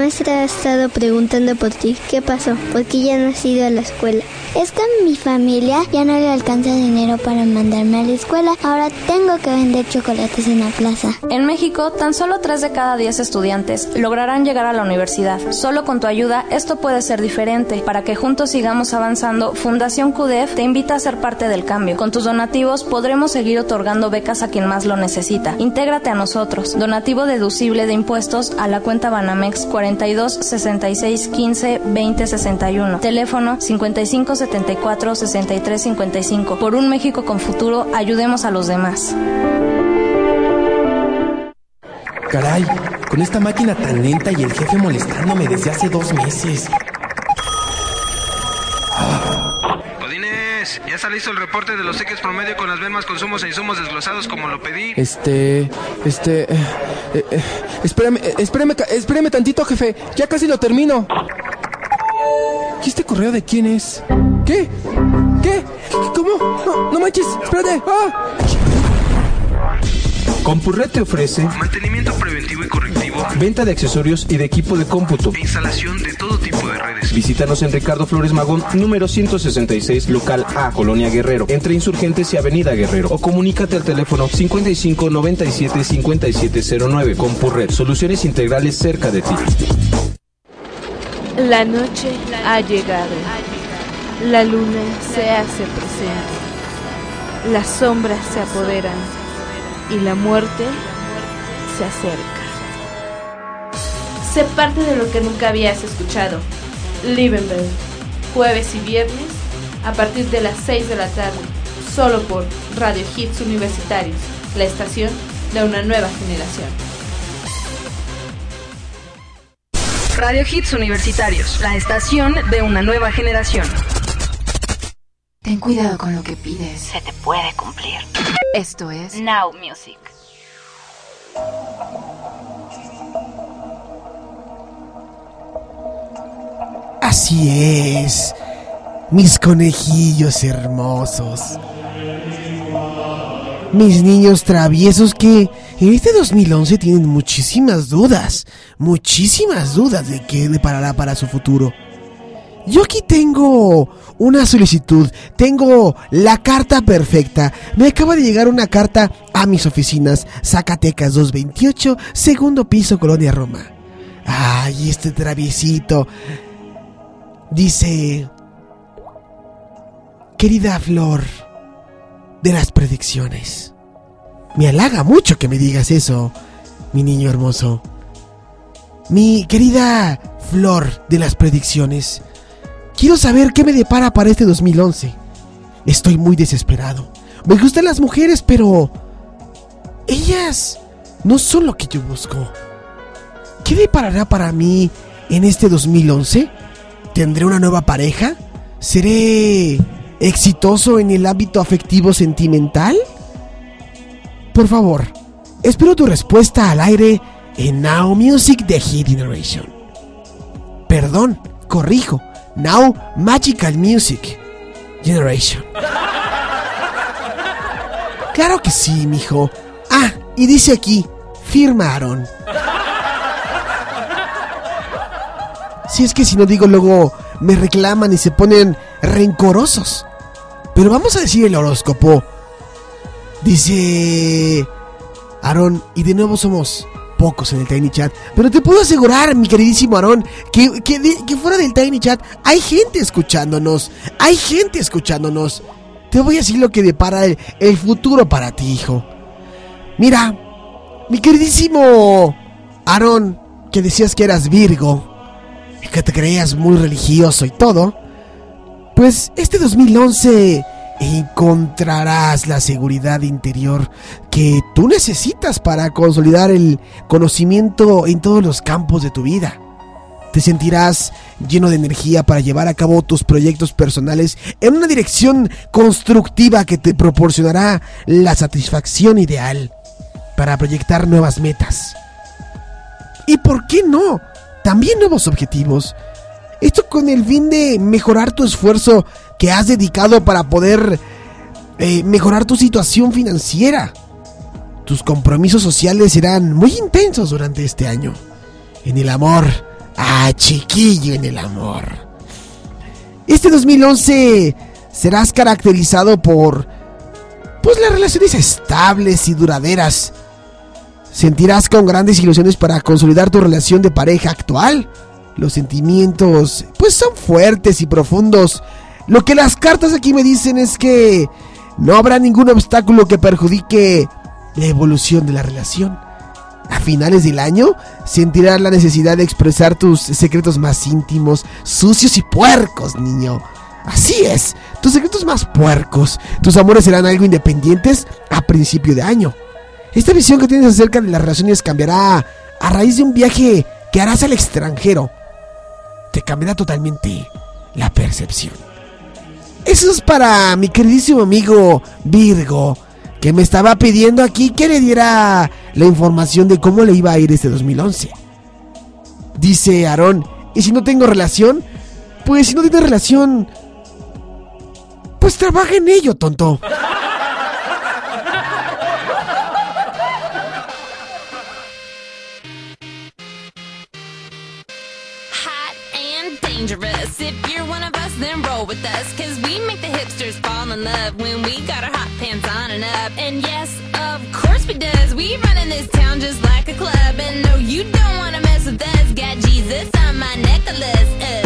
maestra ha estado preguntando por ti. ¿Qué pasó? ¿Por qué ya no has ido a la escuela? Es que mi familia ya no le alcanza dinero para mandarme a la escuela. Ahora tengo que vender chocolates en la plaza. En México, tan solo 3 de cada 10 estudiantes lograrán llegar a la universidad. Solo con tu ayuda esto puede ser diferente. Para que juntos sigamos avanzando, Fundación QDF te invita a ser parte del cambio. Con tus donativos podremos seguir otorgando becas a quien más lo necesita. Intégrate a nosotros. Donativo deducible de impuestos a la cuenta Banamex 42 66 15 20 61. Teléfono 55 74 63 55. Por un México con futuro, ayudemos a los demás. Caray, con esta máquina tan lenta y el jefe molestándome desde hace dos meses. Ya está listo el reporte de los cheques promedio con las venas consumos e insumos desglosados como lo pedí. Este, este, eh, eh, eh, espérame, eh, espérame, espérame tantito, jefe. Ya casi lo termino. ¿Y este correo de quién es? ¿Qué? ¿Qué? ¿Cómo? No, no manches, espérate. ¡Ah! Compurred te ofrece mantenimiento preventivo y correctivo, Venta de accesorios y de equipo de cómputo. e instalación de todo tipo de redes. Visítanos en Ricardo Flores Magón, número 166, local A, Colonia Guerrero, entre Insurgentes y Avenida Guerrero. O comunícate al teléfono 55 97 5709 con Purred, soluciones integrales cerca de ti. La noche ha llegado. La luna se hace presente. Las sombras se apoderan y la muerte se acerca. Sé parte de lo que nunca habías escuchado. Livenberg, jueves y viernes a partir de las 6 de la tarde, solo por Radio Hits Universitarios, la estación de una nueva generación. Radio Hits Universitarios, la estación de una nueva generación. Ten cuidado con lo que pides. Se te puede cumplir. Esto es Now Music. Así es, mis conejillos hermosos. Mis niños traviesos que en este 2011 tienen muchísimas dudas, muchísimas dudas de qué deparará para su futuro. Yo aquí tengo una solicitud, tengo la carta perfecta. Me acaba de llegar una carta a mis oficinas, Zacatecas 228, segundo piso, Colonia Roma. Ay, este traviesito. Dice, querida Flor de las predicciones, me halaga mucho que me digas eso, mi niño hermoso. Mi querida Flor de las predicciones, quiero saber qué me depara para este 2011. Estoy muy desesperado. Me gustan las mujeres, pero ellas no son lo que yo busco. ¿Qué deparará para mí en este 2011? ¿Tendré una nueva pareja? ¿Seré exitoso en el ámbito afectivo sentimental? Por favor, espero tu respuesta al aire en Now Music de Hit Generation. Perdón, corrijo. Now Magical Music Generation. Claro que sí, mijo. Ah, y dice aquí, firmaron. Si es que si no digo luego me reclaman y se ponen rencorosos. Pero vamos a decir el horóscopo. Dice Aarón, y de nuevo somos pocos en el Tiny Chat. Pero te puedo asegurar, mi queridísimo Aarón, que, que, que fuera del Tiny Chat hay gente escuchándonos. Hay gente escuchándonos. Te voy a decir lo que depara el, futuro para ti, hijo. Mira, mi queridísimo Aarón, que decías que eras Virgo, que te creías muy religioso y todo, pues este 2011 encontrarás la seguridad interior que tú necesitas para consolidar el conocimiento en todos los campos de tu vida. Te sentirás lleno de energía para llevar a cabo tus proyectos personales en una dirección constructiva que te proporcionará la satisfacción ideal para proyectar nuevas metas. ¿Y por qué no? También nuevos objetivos. Esto con el fin de mejorar tu esfuerzo que has dedicado para poder eh, mejorar tu situación financiera. Tus compromisos sociales serán muy intensos durante este año. En el amor. Ah, chiquillo, en el amor. Este 2011 serás caracterizado por pues las relaciones estables y duraderas. Sentirás con grandes ilusiones para consolidar tu relación de pareja actual. Los sentimientos pues son fuertes y profundos. Lo que las cartas aquí me dicen es que no habrá ningún obstáculo que perjudique la evolución de la relación. A finales del año sentirás la necesidad de expresar tus secretos más íntimos, sucios y puercos, niño. Así es, tus secretos más puercos. Tus amores serán algo independientes a principio de año. Esta visión que tienes acerca de las relaciones cambiará a raíz de un viaje que harás al extranjero. Te cambiará totalmente la percepción. Eso es para mi queridísimo amigo Virgo, que me estaba pidiendo aquí que le diera la información de cómo le iba a ir este 2011. Dice Aarón, ¿y si no tengo relación? Pues si no tienes relación, pues trabaja en ello, tonto. hot and dangerous. Then roll with us. Cause in love when we got our hot pants on and up. And yes, of course we does. We run in this town just like a club. And no, you don't wanna mess with us. Got Jesus on my necklace. Uh,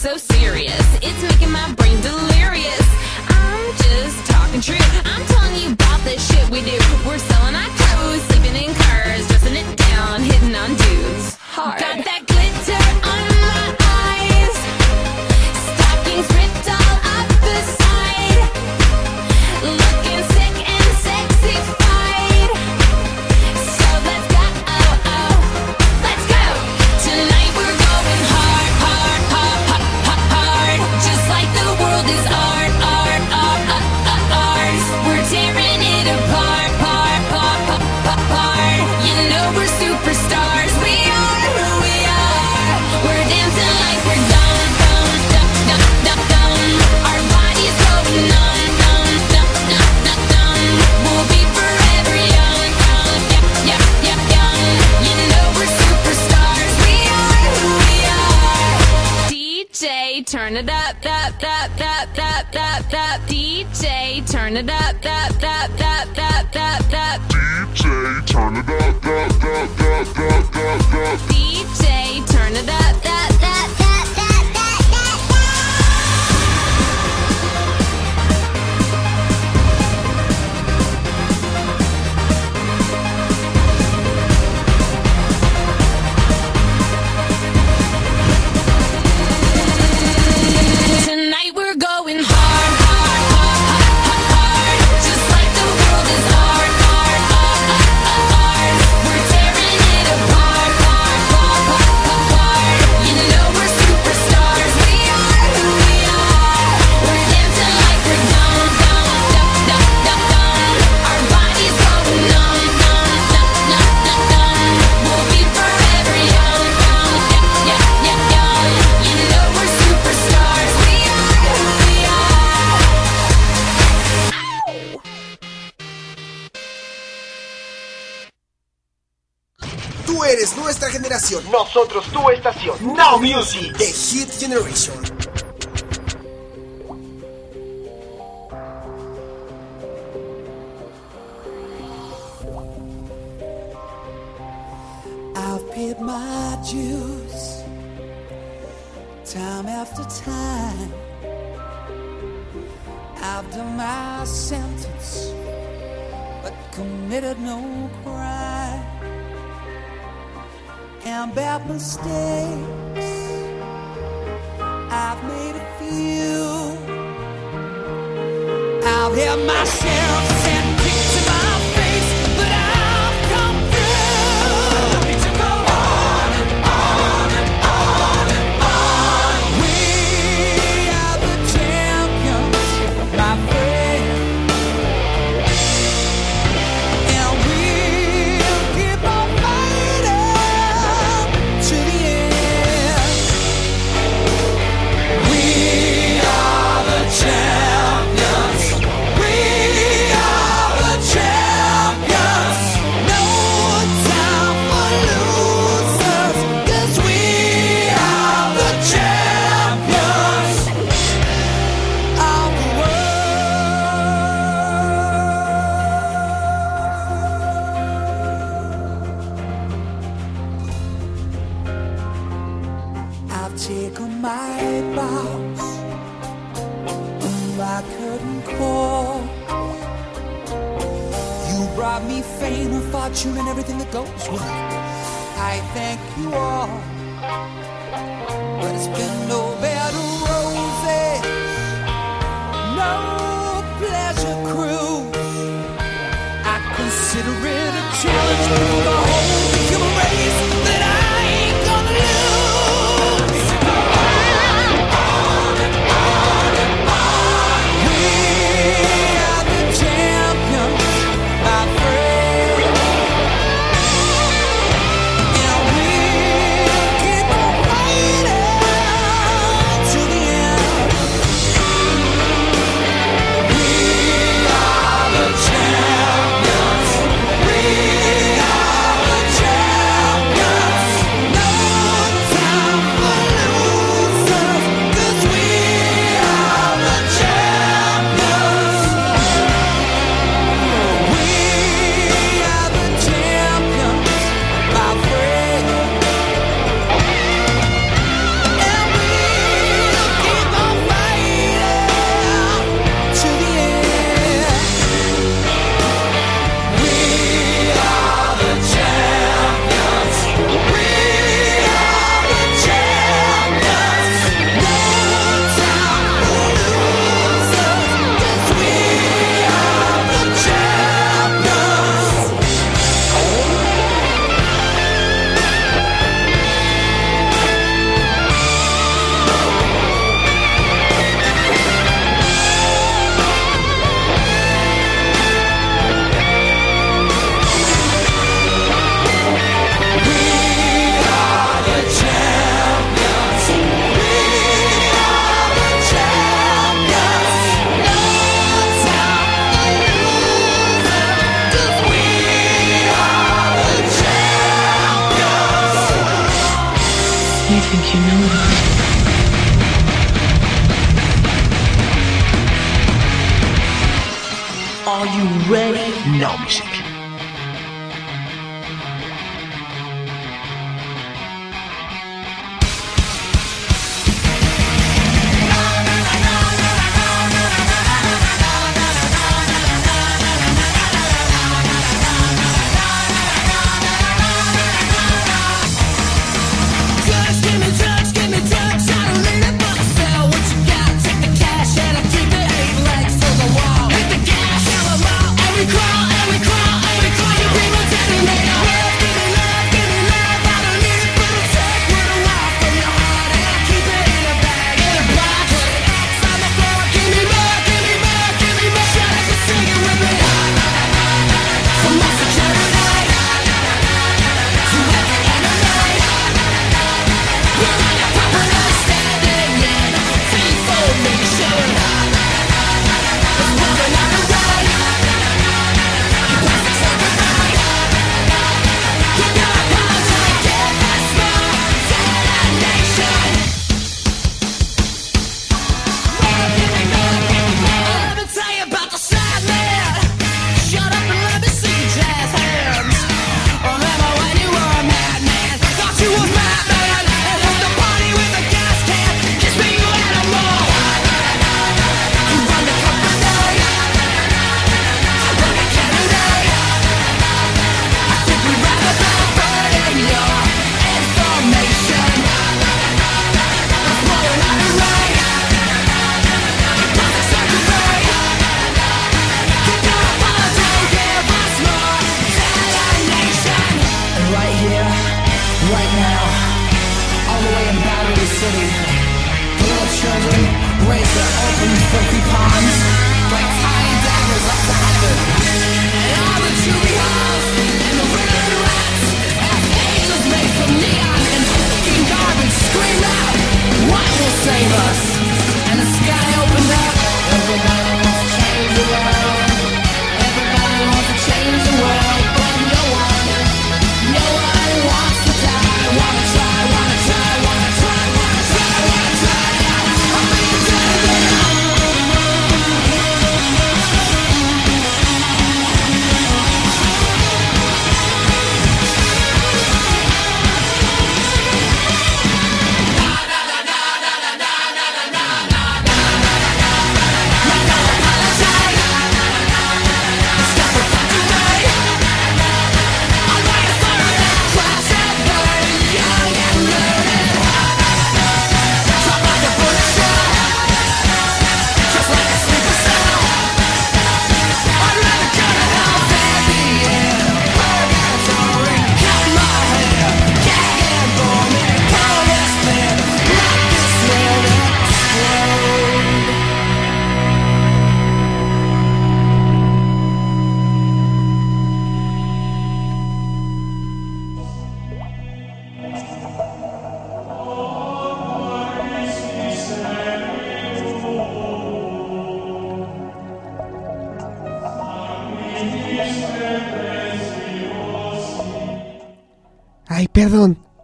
so serious. It's making my brain delirious. I'm just talking true. I'm telling you about the shit we do. We're selling our clothes, sleeping in cars, dressing it down, hitting on dudes. Hard. Got that it up, up, up, up, up, up, up. DJ, turn it up, up, up, up, up, up, up. Generation.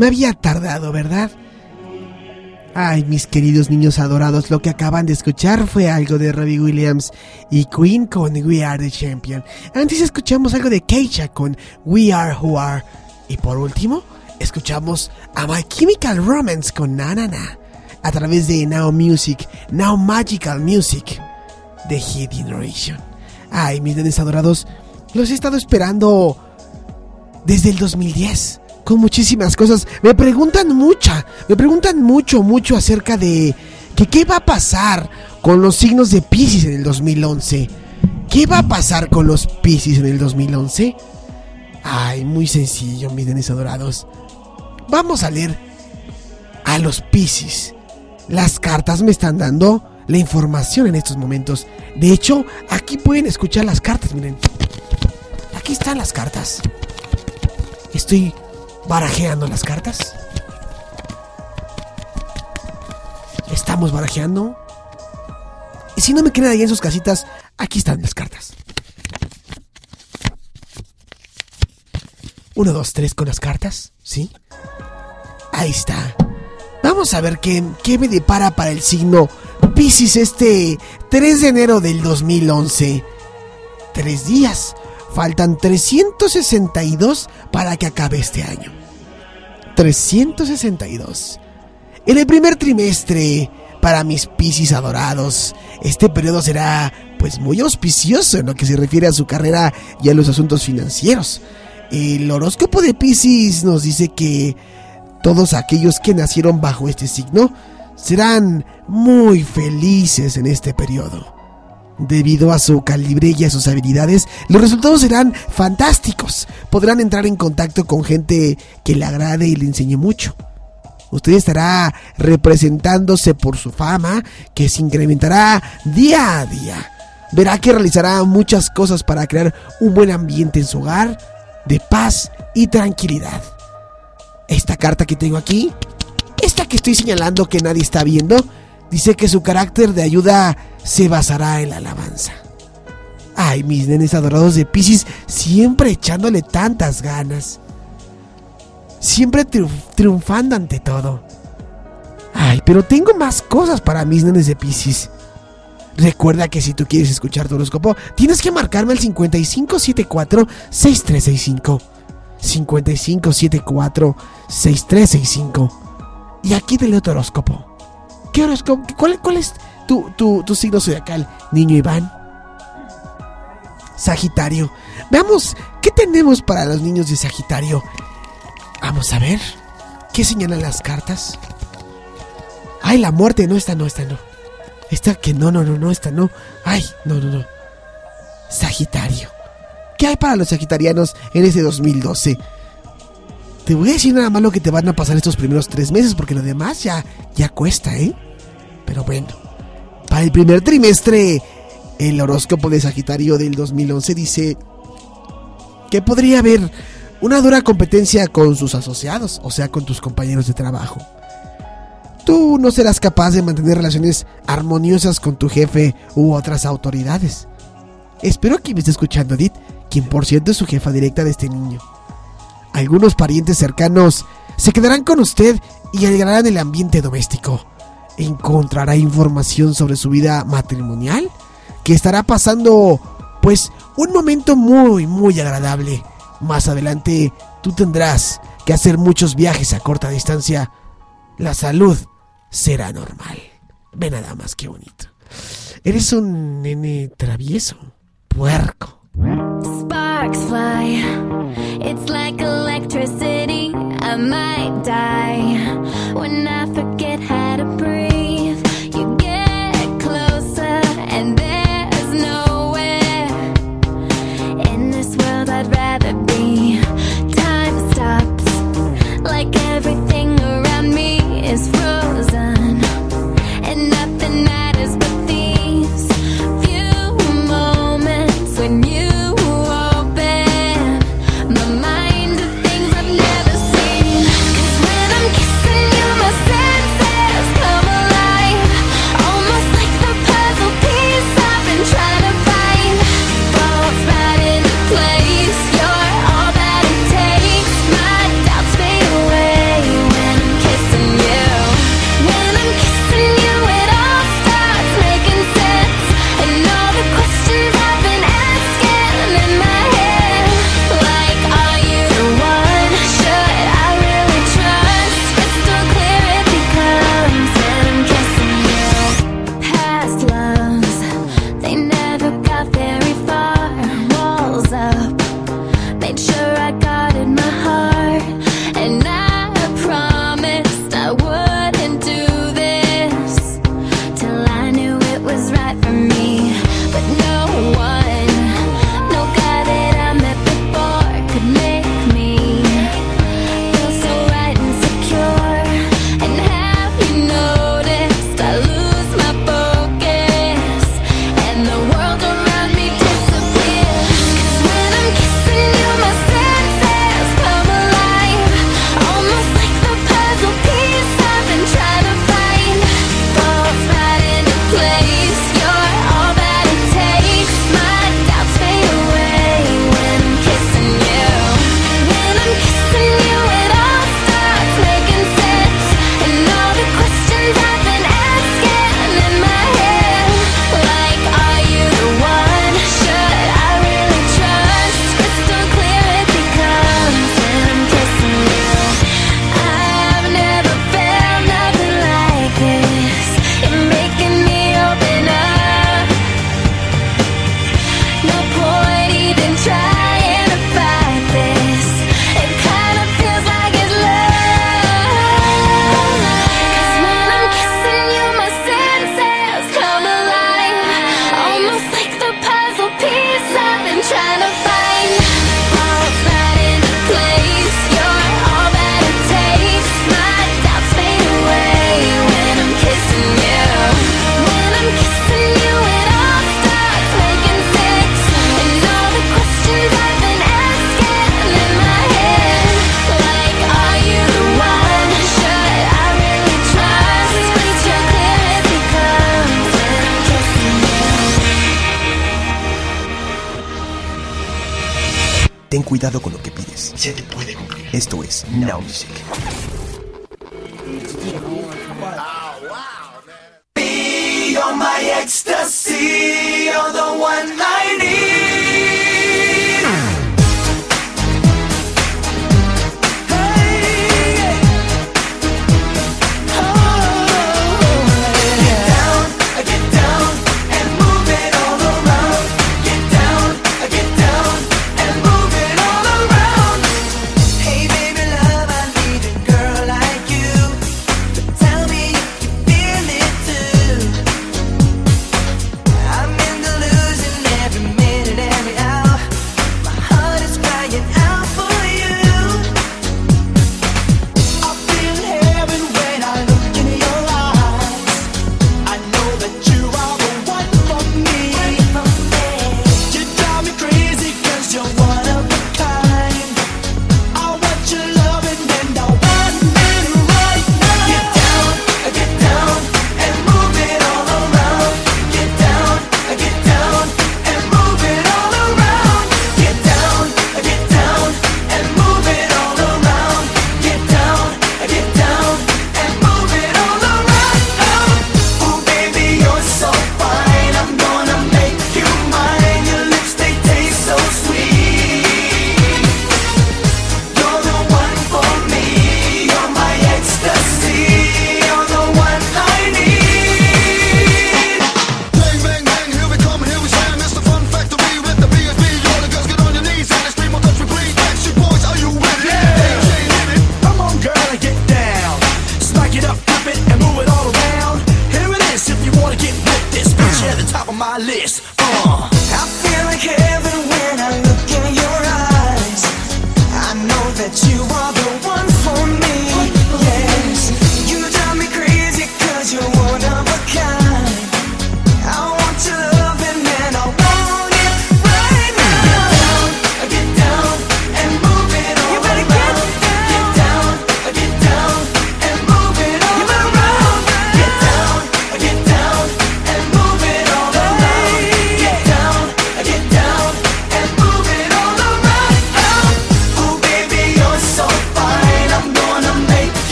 Me había tardado, ¿verdad? Ay, mis queridos niños adorados, lo que acaban de escuchar fue algo de Robbie Williams y Queen con We Are the Champion. Antes escuchamos algo de Keisha con We Are Who Are. Y por último, escuchamos a My Chemical Romance con Na Na Na a través de Now Music, Now Magical Music de Hit Generation. Ay, mis nenes adorados, los he estado esperando desde el 2010 muchísimas cosas. Me preguntan mucha, me preguntan mucho, mucho acerca de que qué va a pasar con los signos de Pisces en el 2011. ¿Qué va a pasar con los Pisces en el 2011? Ay, muy sencillo, mis nenes adorados. Vamos a leer a los Pisces. Las cartas me están dando la información en estos momentos. De hecho, aquí pueden escuchar las cartas, miren. Aquí están las cartas. Estoy barajeando las cartas. Estamos barajeando. Y si no me creen ahí en sus casitas, aquí están las cartas. Uno, dos, tres con las cartas, ¿sí? Ahí está. Vamos a ver qué, qué me depara para el signo Pisces este 3 de enero del 2011. Tres días. Faltan 362 para que acabe este año. 362. En el primer trimestre, para mis Piscis adorados, este periodo será pues muy auspicioso en lo que se refiere a su carrera y a los asuntos financieros. El horóscopo de Piscis nos dice que todos aquellos que nacieron bajo este signo serán muy felices en este periodo. Debido a su calibre y a sus habilidades, los resultados serán fantásticos. Podrán entrar en contacto con gente que le agrade y le enseñe mucho. Usted estará representándose por su fama, que se incrementará día a día. Verá que realizará muchas cosas para crear un buen ambiente en su hogar, de paz y tranquilidad. Esta carta que tengo aquí, esta que estoy señalando que nadie está viendo, dice que su carácter de ayuda se basará en la alabanza. Ay, mis nenes adorados de Pisces, siempre echándole tantas ganas. Siempre triunf- triunfando ante todo. Ay, pero tengo más cosas para mis nenes de Pisces. Recuerda que si tú quieres escuchar tu horóscopo, tienes que marcarme al 5574-6365. 5574-6365. Y aquí te leo tu horóscopo. ¿Qué? ¿Cuál, cuál es tu, tu, tu signo zodiacal, niño Iván? Sagitario. Veamos, ¿qué tenemos para los niños de Sagitario? Vamos a ver. ¿Qué señalan las cartas? Ay, la muerte. No, esta no, esta no. Esta que no, no, no, no, esta no. Ay, no, no, no. Sagitario. ¿Qué hay para los sagitarianos en ese 2012? Te voy a decir nada más lo que te van a pasar estos primeros tres meses, porque lo demás ya, ya cuesta, ¿eh? Pero bueno, para el primer trimestre, el horóscopo de Sagitario del 2011 dice que podría haber una dura competencia con sus asociados, o sea, con tus compañeros de trabajo. Tú no serás capaz de mantener relaciones armoniosas con tu jefe u otras autoridades. Espero que me esté escuchando Edith, quien por cierto es su jefa directa de este niño. Algunos parientes cercanos se quedarán con usted y alegrarán el ambiente doméstico. Encontrará información sobre su vida matrimonial, que estará pasando, pues, un momento muy, muy agradable. Más adelante, tú tendrás que hacer muchos viajes a corta distancia. La salud será normal. Ve nada más que bonito. Eres un nene travieso, puerco. Sparks fly. It's like electricity. I might die when I Music.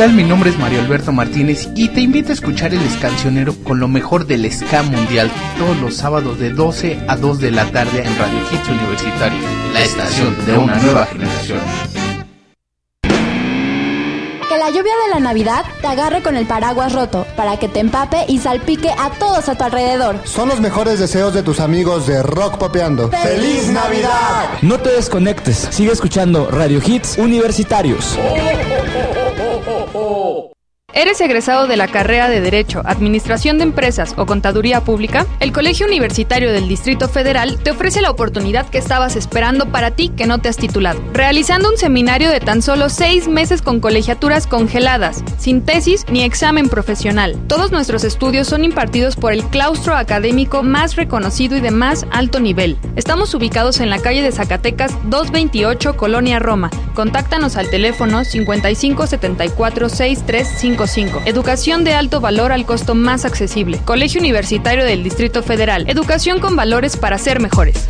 Tal? Mi nombre es Mario Alberto Martínez y te invito a escuchar el Escancionero con lo mejor del ska mundial todos los sábados de 12 a 2 de la tarde en Radio Hits Universitario, la estación de una nueva generación. Que la lluvia de la Navidad te agarre con el paraguas roto, para que te empape y salpique a todos a tu alrededor. Son los mejores deseos de tus amigos de Rock Popeando. ¡Feliz Navidad! No te desconectes, sigue escuchando Radio Hits Universitarios. ¿Eres egresado de la carrera de Derecho, Administración de Empresas o Contaduría Pública? El Colegio Universitario del Distrito Federal te ofrece la oportunidad que estabas esperando para ti que no te has titulado, realizando un seminario de tan solo seis meses con colegiaturas congeladas, sin tesis ni examen profesional. Todos nuestros estudios son impartidos por el claustro académico más reconocido y de más alto nivel. Estamos ubicados en la calle de Zacatecas 228, Colonia Roma. Contáctanos al teléfono 5574 6355 Educación de alto valor al costo más accesible. Colegio Universitario del Distrito Federal. Educación con valores para ser mejores.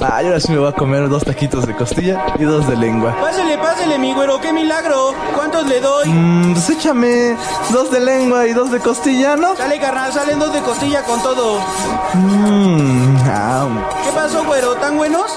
Ah, ahora sí me voy a comer dos taquitos de costilla y dos de lengua. Pásele, pásele, mi güero, qué milagro. ¿Cuántos le doy? Mmm, pues échame dos de lengua y dos de costilla, ¿no? Sale, carnal, salen dos de costilla con todo. Mmm, ¿Qué pasó, güero? ¿Tan buenos?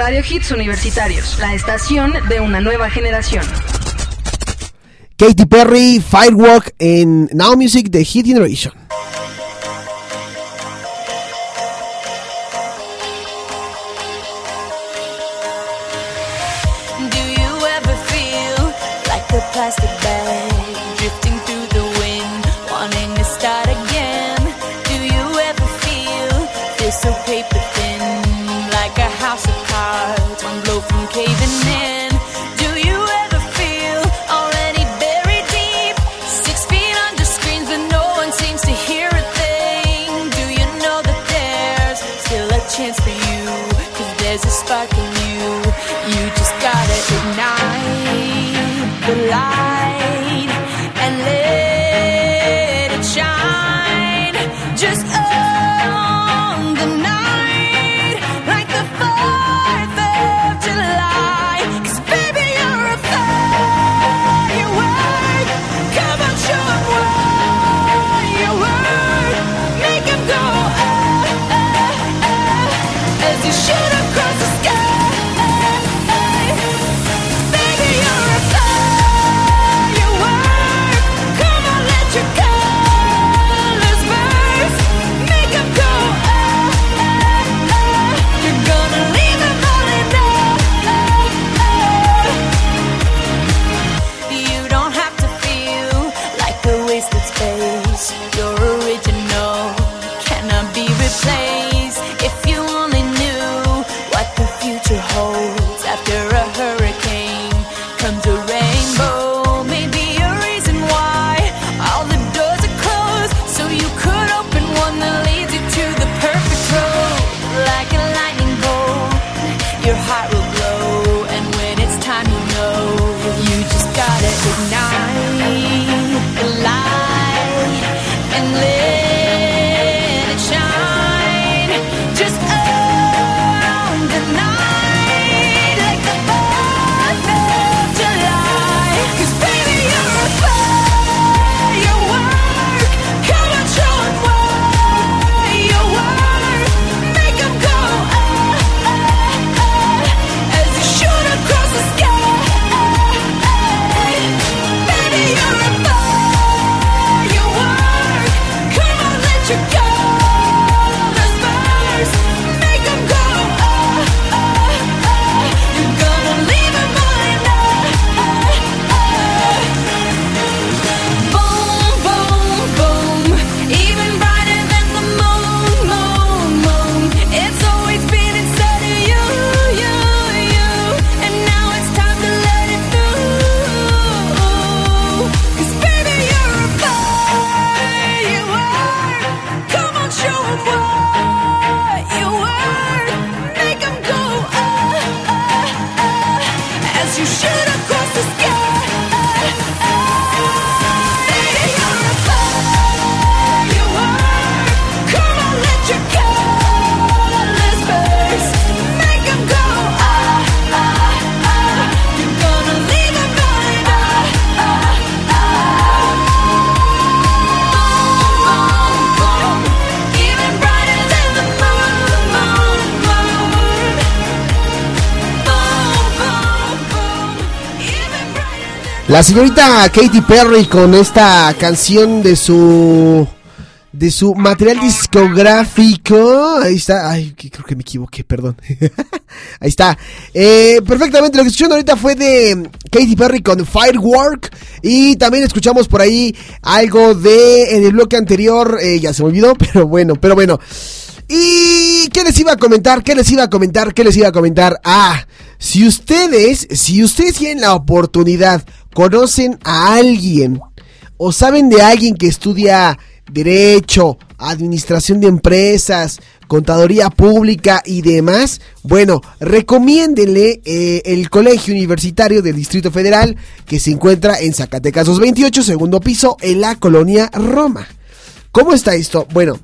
Radio Hits Universitarios, la estación de una nueva generación. Katy Perry, Firewalk en Now Music de Hit Generation. La señorita Katy Perry con esta canción de su de su material discográfico. Ahí está. Ay, creo que me equivoqué, perdón. Ahí está. Eh, perfectamente. Lo que escucharon ahorita fue de Katy Perry con Firework. Y también escuchamos por ahí algo de en el bloque anterior. eh, ya se me olvidó, pero bueno, pero bueno. ¿Y qué les iba a comentar? ¿Qué les iba a comentar? ¿Qué les iba a comentar? Ah, si ustedes, si ustedes tienen la oportunidad, conocen a alguien o saben de alguien que estudia derecho, administración de empresas, contaduría pública y demás, bueno, recomiéndenle eh, el Colegio Universitario del Distrito Federal que se encuentra en Zacatecas 228, segundo piso, en la colonia Roma. ¿Cómo está esto? Bueno,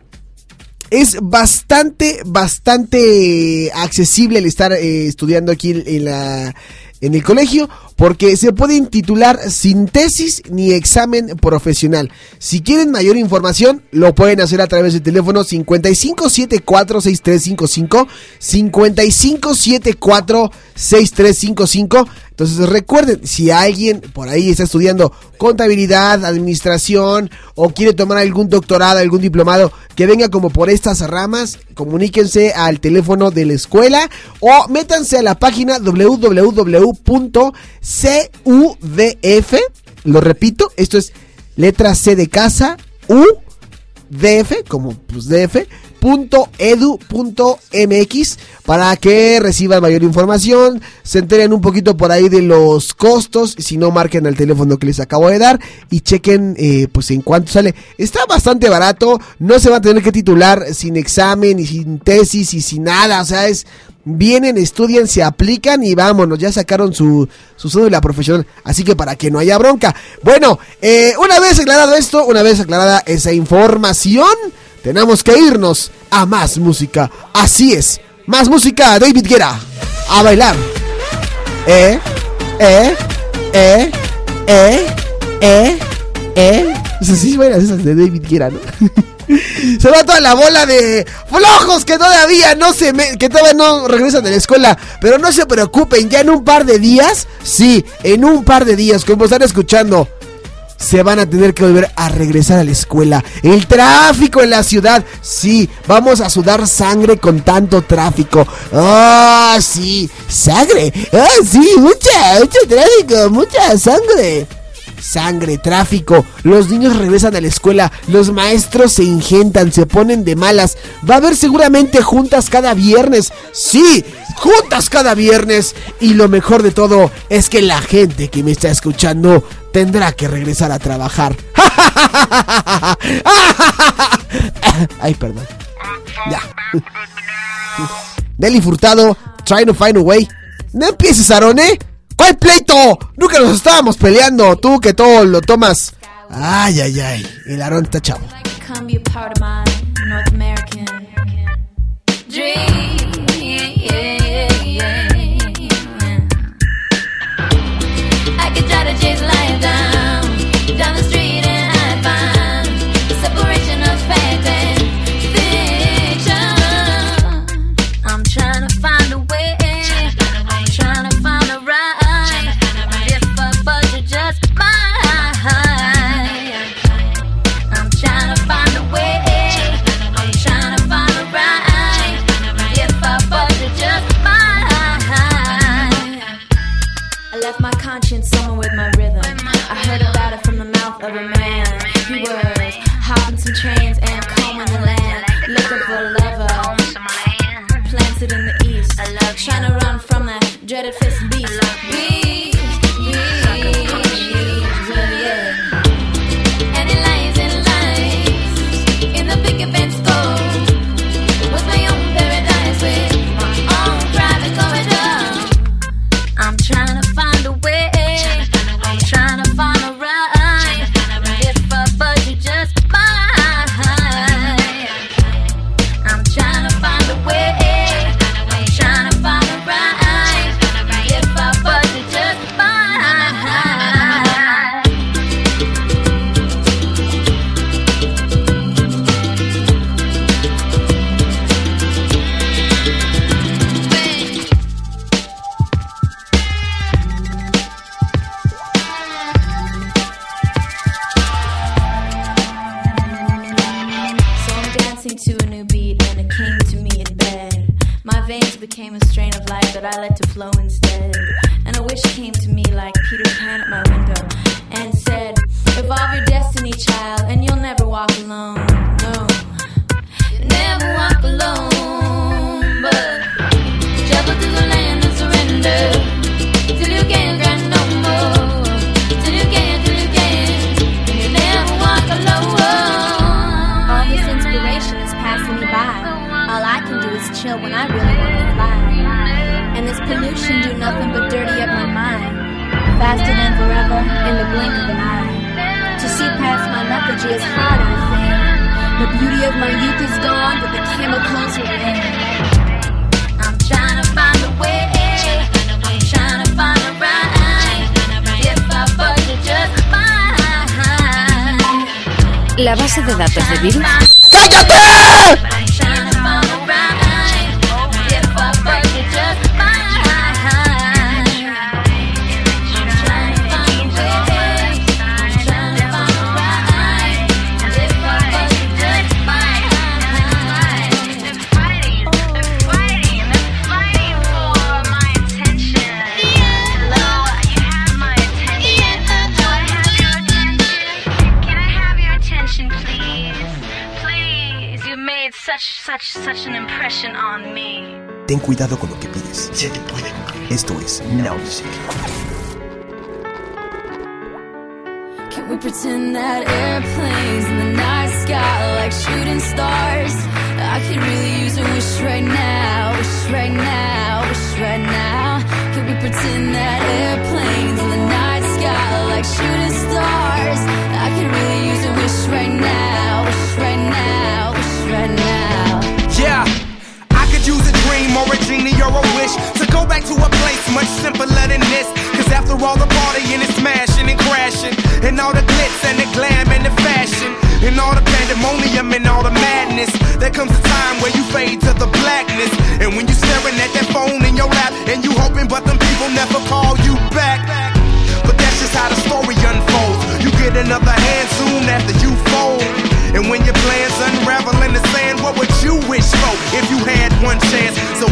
es bastante, bastante accesible el estar eh, estudiando aquí en, la, en el colegio porque se pueden titular sin tesis ni examen profesional. Si quieren mayor información, lo pueden hacer a través del teléfono 55746355, 55746355. Entonces recuerden, si alguien por ahí está estudiando contabilidad, administración o quiere tomar algún doctorado, algún diplomado que venga como por estas ramas, comuníquense al teléfono de la escuela o métanse a la página www.cudf, lo repito, esto es letra C de casa, U, DF, como pues DF, punto edu punto mx para que reciban mayor información, se enteren un poquito por ahí de los costos, si no marquen al teléfono que les acabo de dar y chequen eh, pues en cuánto sale. Está bastante barato, no se va a tener que titular sin examen y sin tesis y sin nada, o sea, es vienen, estudian, se aplican y vámonos, ya sacaron su, su cédula profesional. Así que para que no haya bronca. Bueno, eh, una vez aclarado esto, una vez aclarada esa información, tenemos que irnos a más música. Así es, más música, David Guerra. A bailar. Eh, eh, eh, eh, eh, eh. Sí buenas esas de David Guerra, ¿no? Se va toda la bola de flojos que todavía no se me- que todavía no regresan de la escuela, pero no se preocupen, ya en un par de días, sí, en un par de días, como están escuchando, se van a tener que volver a regresar a la escuela. El tráfico en la ciudad, sí, vamos a sudar sangre con tanto tráfico. Ah, sí, sangre. Ah, sí, mucha, mucho tráfico, mucha sangre. Sangre, tráfico, los niños regresan a la escuela, los maestros se ingentan, se ponen de malas. Va a haber seguramente juntas cada viernes. Sí, juntas cada viernes. Y lo mejor de todo es que la gente que me está escuchando tendrá que regresar a trabajar. Ay, perdón. Ya. Nelly Furtado, trying to find a way. No empieces, Aaron, ¿eh? ¿Cuál pleito? Nunca nos estábamos peleando. Tú que todo lo tomas. Ay, ay, ay. El Aaron está chavo.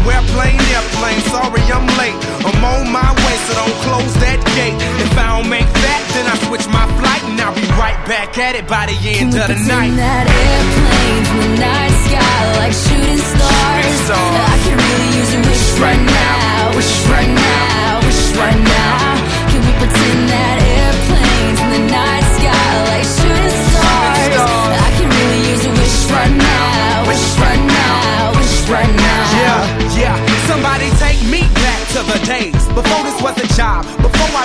Airplane, airplane, sorry I'm late. I'm on my way, so don't close that gate. If I don't make that, then I switch my flight and I'll be right back at it by the end of the night. Pretend that airplanes in the night sky like shooting stars. I could really use a wish right now, wish right now, wish right now. Can we pretend that airplanes in the night sky like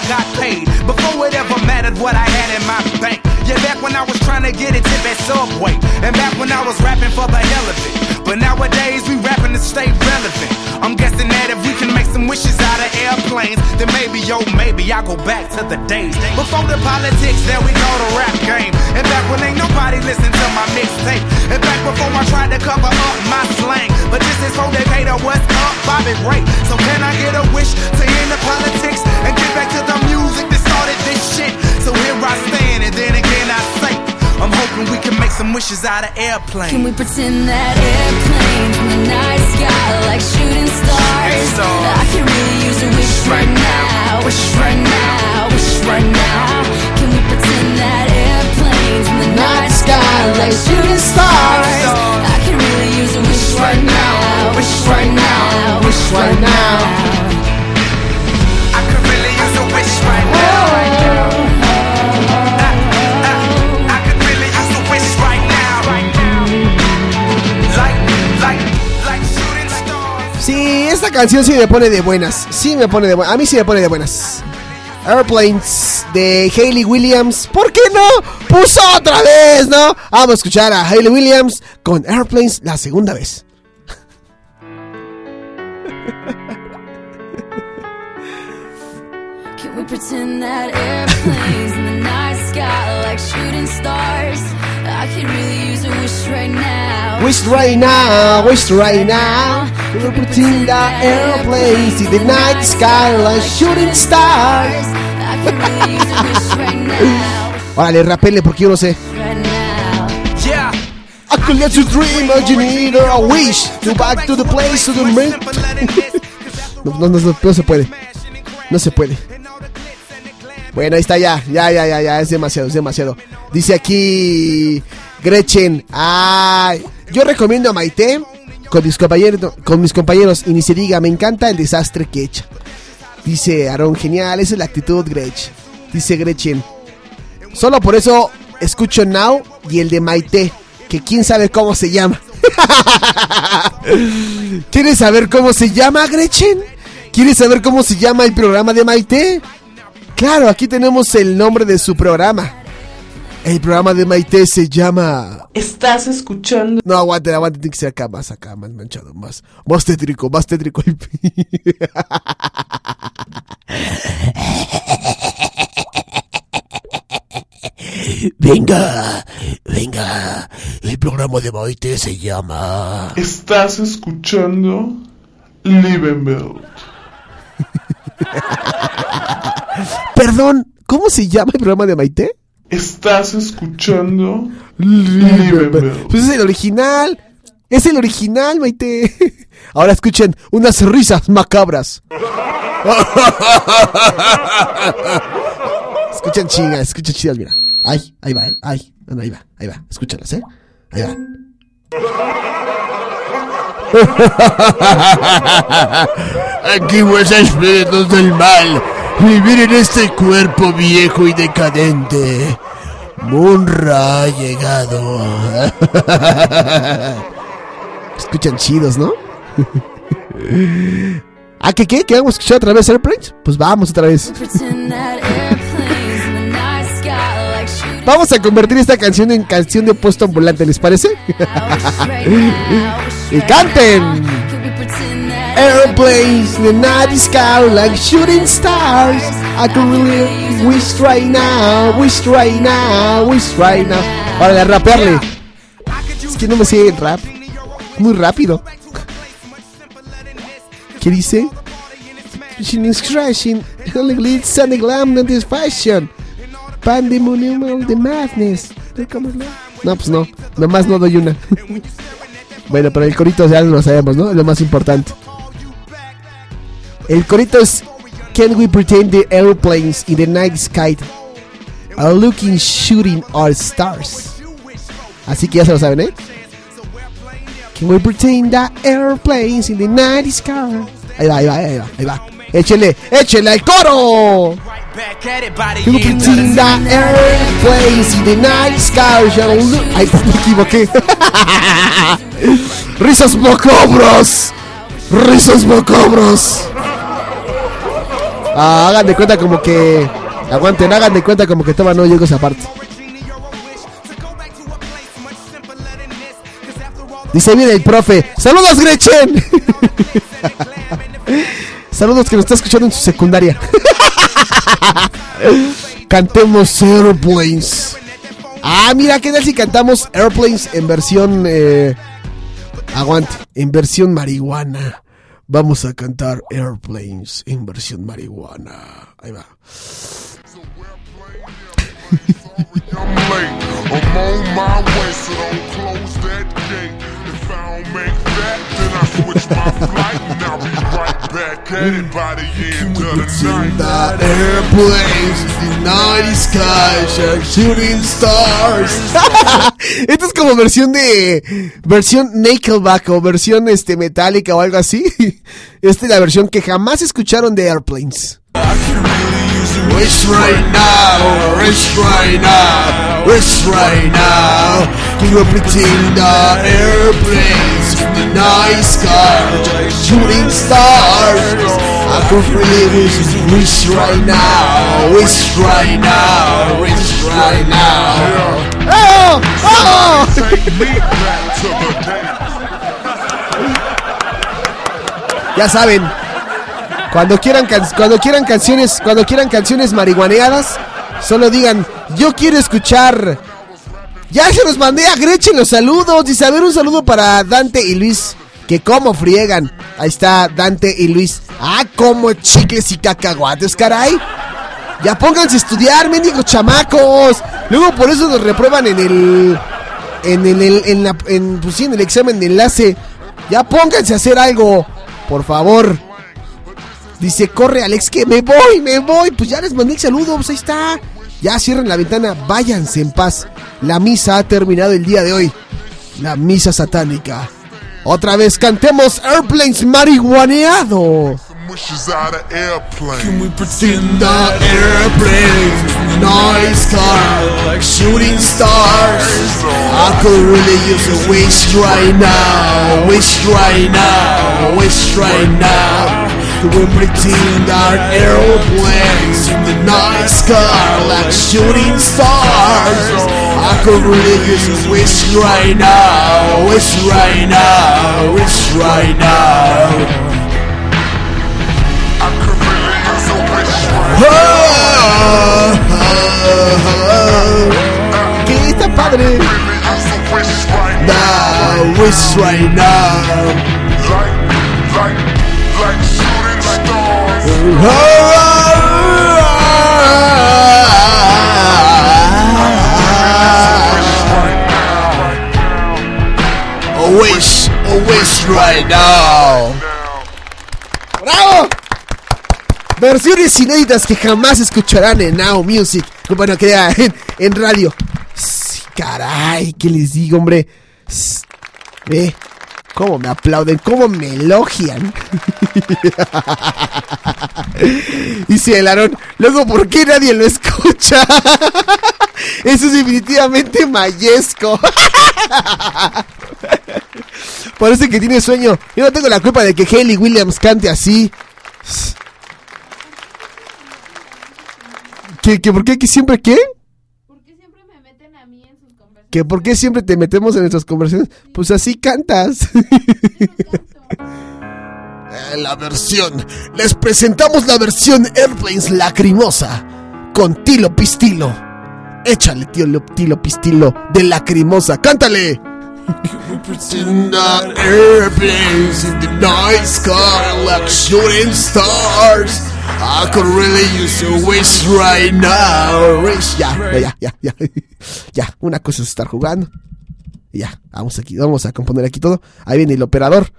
got paid, before it ever mattered what I had in my bank. Yeah, back when I was trying to get a tip at Subway, and back when I was rapping for the hell of it. But nowadays we rapping to stay relevant. I'm guessing that if we can make some wishes out of airplanes, then maybe, yo, maybe I'll go back to the days before the politics. There we go, the rap game. And back when ain't nobody listen to my mixtape. And back before I tried to cover up my slang. But this is for Decatur, what's up, Bobby Ray. So can I get a wish to end the politics and get back to the music that started this shit? So here I stand, and then again I'm we can make some wishes out of airplanes. Can we pretend that airplanes in the night sky like shooting stars? I could really use a wish right now, wish right now, wish right now. Can we pretend that airplanes in the night sky like shooting stars? I could really use a wish right now, wish right now, wish right now. I could really use a wish right now. Canción sí me pone de buenas. Sí me pone de buenas. A mí sí me pone de buenas. Airplanes de Hayley Williams. ¿Por qué no? Puso otra vez, ¿no? Vamos a escuchar a Hayley Williams con Airplanes la segunda vez. In the night sky like shooting stars? I could really use a wish right now. Wish right now, wish right now. We're pretending that airplanes in the night sky like shooting stars. Órale, rapele porque yo no sé. I could let you dream, a need or a wish to back to the place to the no, no, no, no, no se puede. No se puede. Bueno, ahí está ya, ya, ya, ya, ya, es demasiado, es demasiado. Dice aquí Gretchen, ay, yo recomiendo a Maite con mis compañeros, y ni se diga, me encanta el desastre que echa. Dice Aaron, genial, esa es la actitud, Gretchen. Dice Gretchen, solo por eso escucho Now y el de Maite, que quién sabe cómo se llama. ¿Quieres saber cómo se llama, Gretchen? ¿Quieres saber cómo se llama el programa de Maite? Claro, aquí tenemos el nombre de su programa. El programa de Maite se llama. ¿Estás escuchando? No, aguante, aguante, tiene que ser acá, más acá, más manchado, más. Más tétrico, más tétrico. Venga, venga. El programa de Maite se llama. ¿Estás escuchando? Liebenbelt. Perdón, ¿cómo se llama el programa de Maite? ¿Estás escuchando? Pues es el original. Es el original, Maite. Ahora escuchen unas risas macabras. escuchan chingas, escuchan chidas, mira. Ay, ahí va, eh. Ay, no, ahí va, ahí va. Escúchalas, eh. Ahí va. Antiguos espíritus del mal, vivir en este cuerpo viejo y decadente. Munra ha llegado. Escuchan chidos, ¿no? ¿Ah, qué qué? ¿Que vamos a escuchar otra vez Airplanes? Pues vamos otra vez. Vamos a convertir esta canción en canción de puesto ambulante, ¿les parece? y canten. Airplanes in the night sky like shooting stars. I could really wish right now, wish right now, wish right now. Para rapearle. Es que no me sigue el rap. Muy rápido. ¿Qué dice? Crashing is crashing. Only glitz and the glam and this fashion. Pandemonium of the madness. No, pues no. Nomás no doy una. bueno, pero el corito ya lo sabemos, ¿no? Es lo más importante. El corito es Can we pretend the airplanes in the night sky are looking shooting our stars? Así que ya se lo saben, ¿eh? Can we pretend the airplanes in the night sky? Ahí va, ahí va, ahí va, ahí va. Échele, échele al coro. Can we pretend the airplanes in the night sky. Ay, me equivoqué. Risas macabros. Risas macabros. Ah, hagan de cuenta como que. Aguanten, hagan de cuenta como que toma no llego esa parte. Dice bien el profe. ¡Saludos, Gretchen! Saludos que nos está escuchando en su secundaria. Cantemos Airplanes. Ah, mira, ¿qué tal si cantamos Airplanes en versión. Eh, aguante, en versión marihuana? Vamos a cantar Airplanes en versión marihuana. Ahí va. Esto es como versión de versión Nickelback o versión este metálica o algo así. Esta es la versión que jamás escucharon de Airplanes. Wish right now, wish right now, wish right now. Can you pretend the airplanes in the night sky are shooting stars? I could really wish, wish right now, wish right now, wish right now. Oh, oh. Ya saben, cuando quieran, can- cuando quieran canciones, cuando quieran canciones marihuaneadas, solo digan, yo quiero escuchar. Ya se los mandé a Gretchen los saludos. A ver, un saludo para Dante y Luis. Que como friegan. Ahí está Dante y Luis. Ah, como chicles y cacahuates, caray. Ya pónganse a estudiar, mendigos chamacos. Luego por eso nos reprueban en el. en el, el- en la, en, pues en el examen de enlace. Ya pónganse a hacer algo, por favor. Dice, corre Alex, que me voy, me voy. Pues ya les mandé el saludo, pues ahí está. Ya cierren la ventana, váyanse en paz. La misa ha terminado el día de hoy. La misa satánica. Otra vez cantemos Airplanes marihuaneado. Can we pretend that airplanes, nice car, like shooting stars? I could really use a wish right now, wish right now, wish right now. Can we pretend that airplanes in the night sky like shooting stars? I could really use a wish right now, wish right now, wish right now. ¿Qué está padre? Now, wish right now. A wish, a wish right now. ¡Bravo! Versiones inéditas que jamás escucharán en Now Music. Bueno, que en, en radio. Sí, caray, ¿qué les digo, hombre? Ve, cómo me aplauden, cómo me elogian. Dice el Aarón, luego, ¿por qué nadie lo escucha? Eso es definitivamente mayesco. Parece que tiene sueño. Yo no tengo la culpa de que Hayley Williams cante así. ¿Que, que por qué que siempre qué? ¿Que por qué siempre te metemos en nuestras conversaciones? Pues así cantas. La versión. Les presentamos la versión Airplanes Lacrimosa. Con Tilo Pistilo. Échale, tío Lo- Tilo Pistilo de Lacrimosa. ¡Cántale! Pretend that airplanes in the night sky like shooting stars. I could really use a wish right now. Wish. Ya, ya, ya, ya. Ya, una cosa es estar jugando. Ya, vamos aquí, vamos a componer aquí todo. Ahí viene el operador.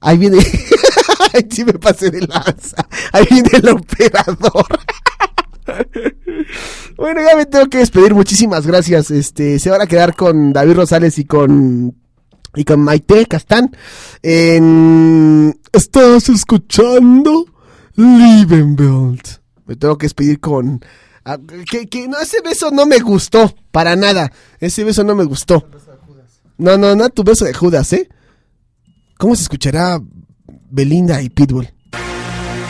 Ahí viene. Ay, sí me pasé de lanza. Ahí viene el operador. Bueno, ya me tengo que despedir. Muchísimas gracias. Este, se van a quedar con David Rosales y con y con Maite Castán. Estás escuchando Liebenbelt. Me tengo que despedir con ah, que, que no ese beso no me gustó para nada. Ese beso no me gustó. No, no, no tu beso de Judas, ¿eh? ¿Cómo se escuchará Belinda y Pitbull?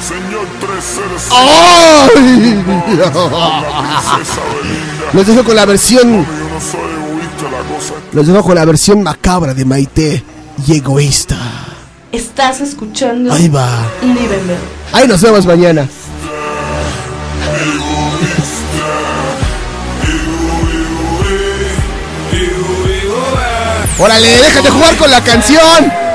Señor 305. ¡Ay! Los dejo con la versión. Los dejo con la versión macabra de Maite y egoísta. Estás escuchando Ahí va. Ahí nos vemos mañana. Órale, déjate jugar con la canción.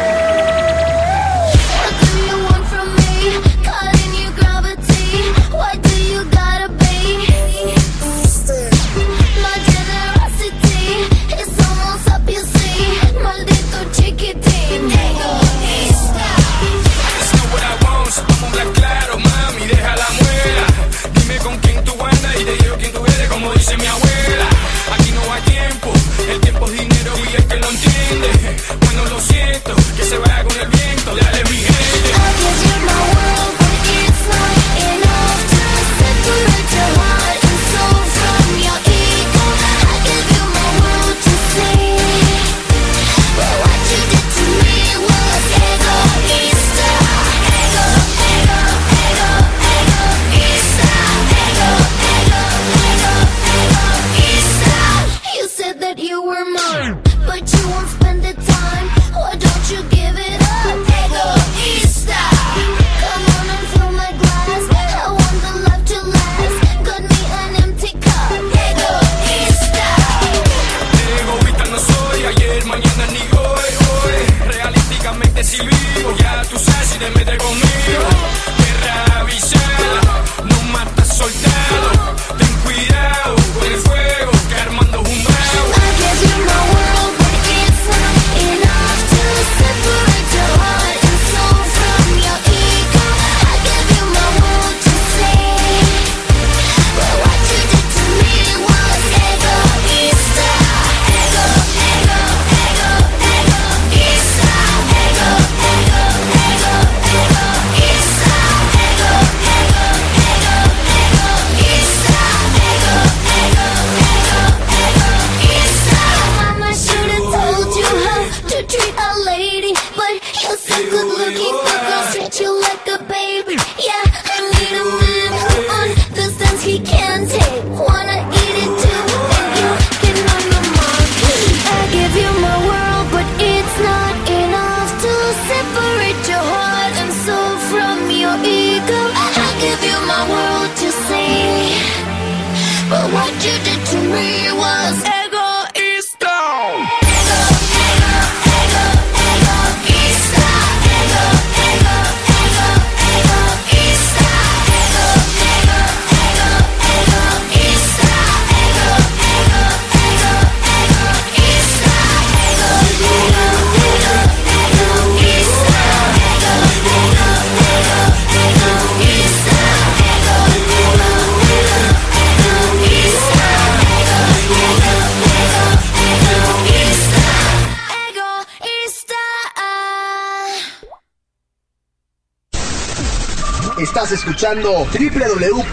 Escuchando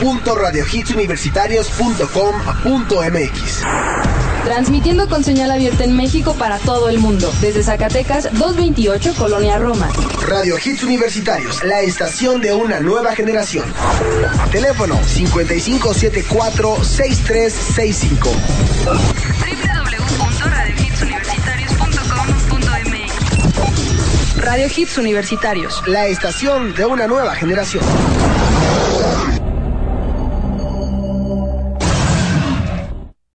www.radiohitsuniversitarios.com.mx. Transmitiendo con señal abierta en México para todo el mundo. Desde Zacatecas 228, Colonia Roma. Radio Hits Universitarios, la estación de una nueva generación. Teléfono 5574-6365. Radio Hits Universitarios. La estación de una nueva generación.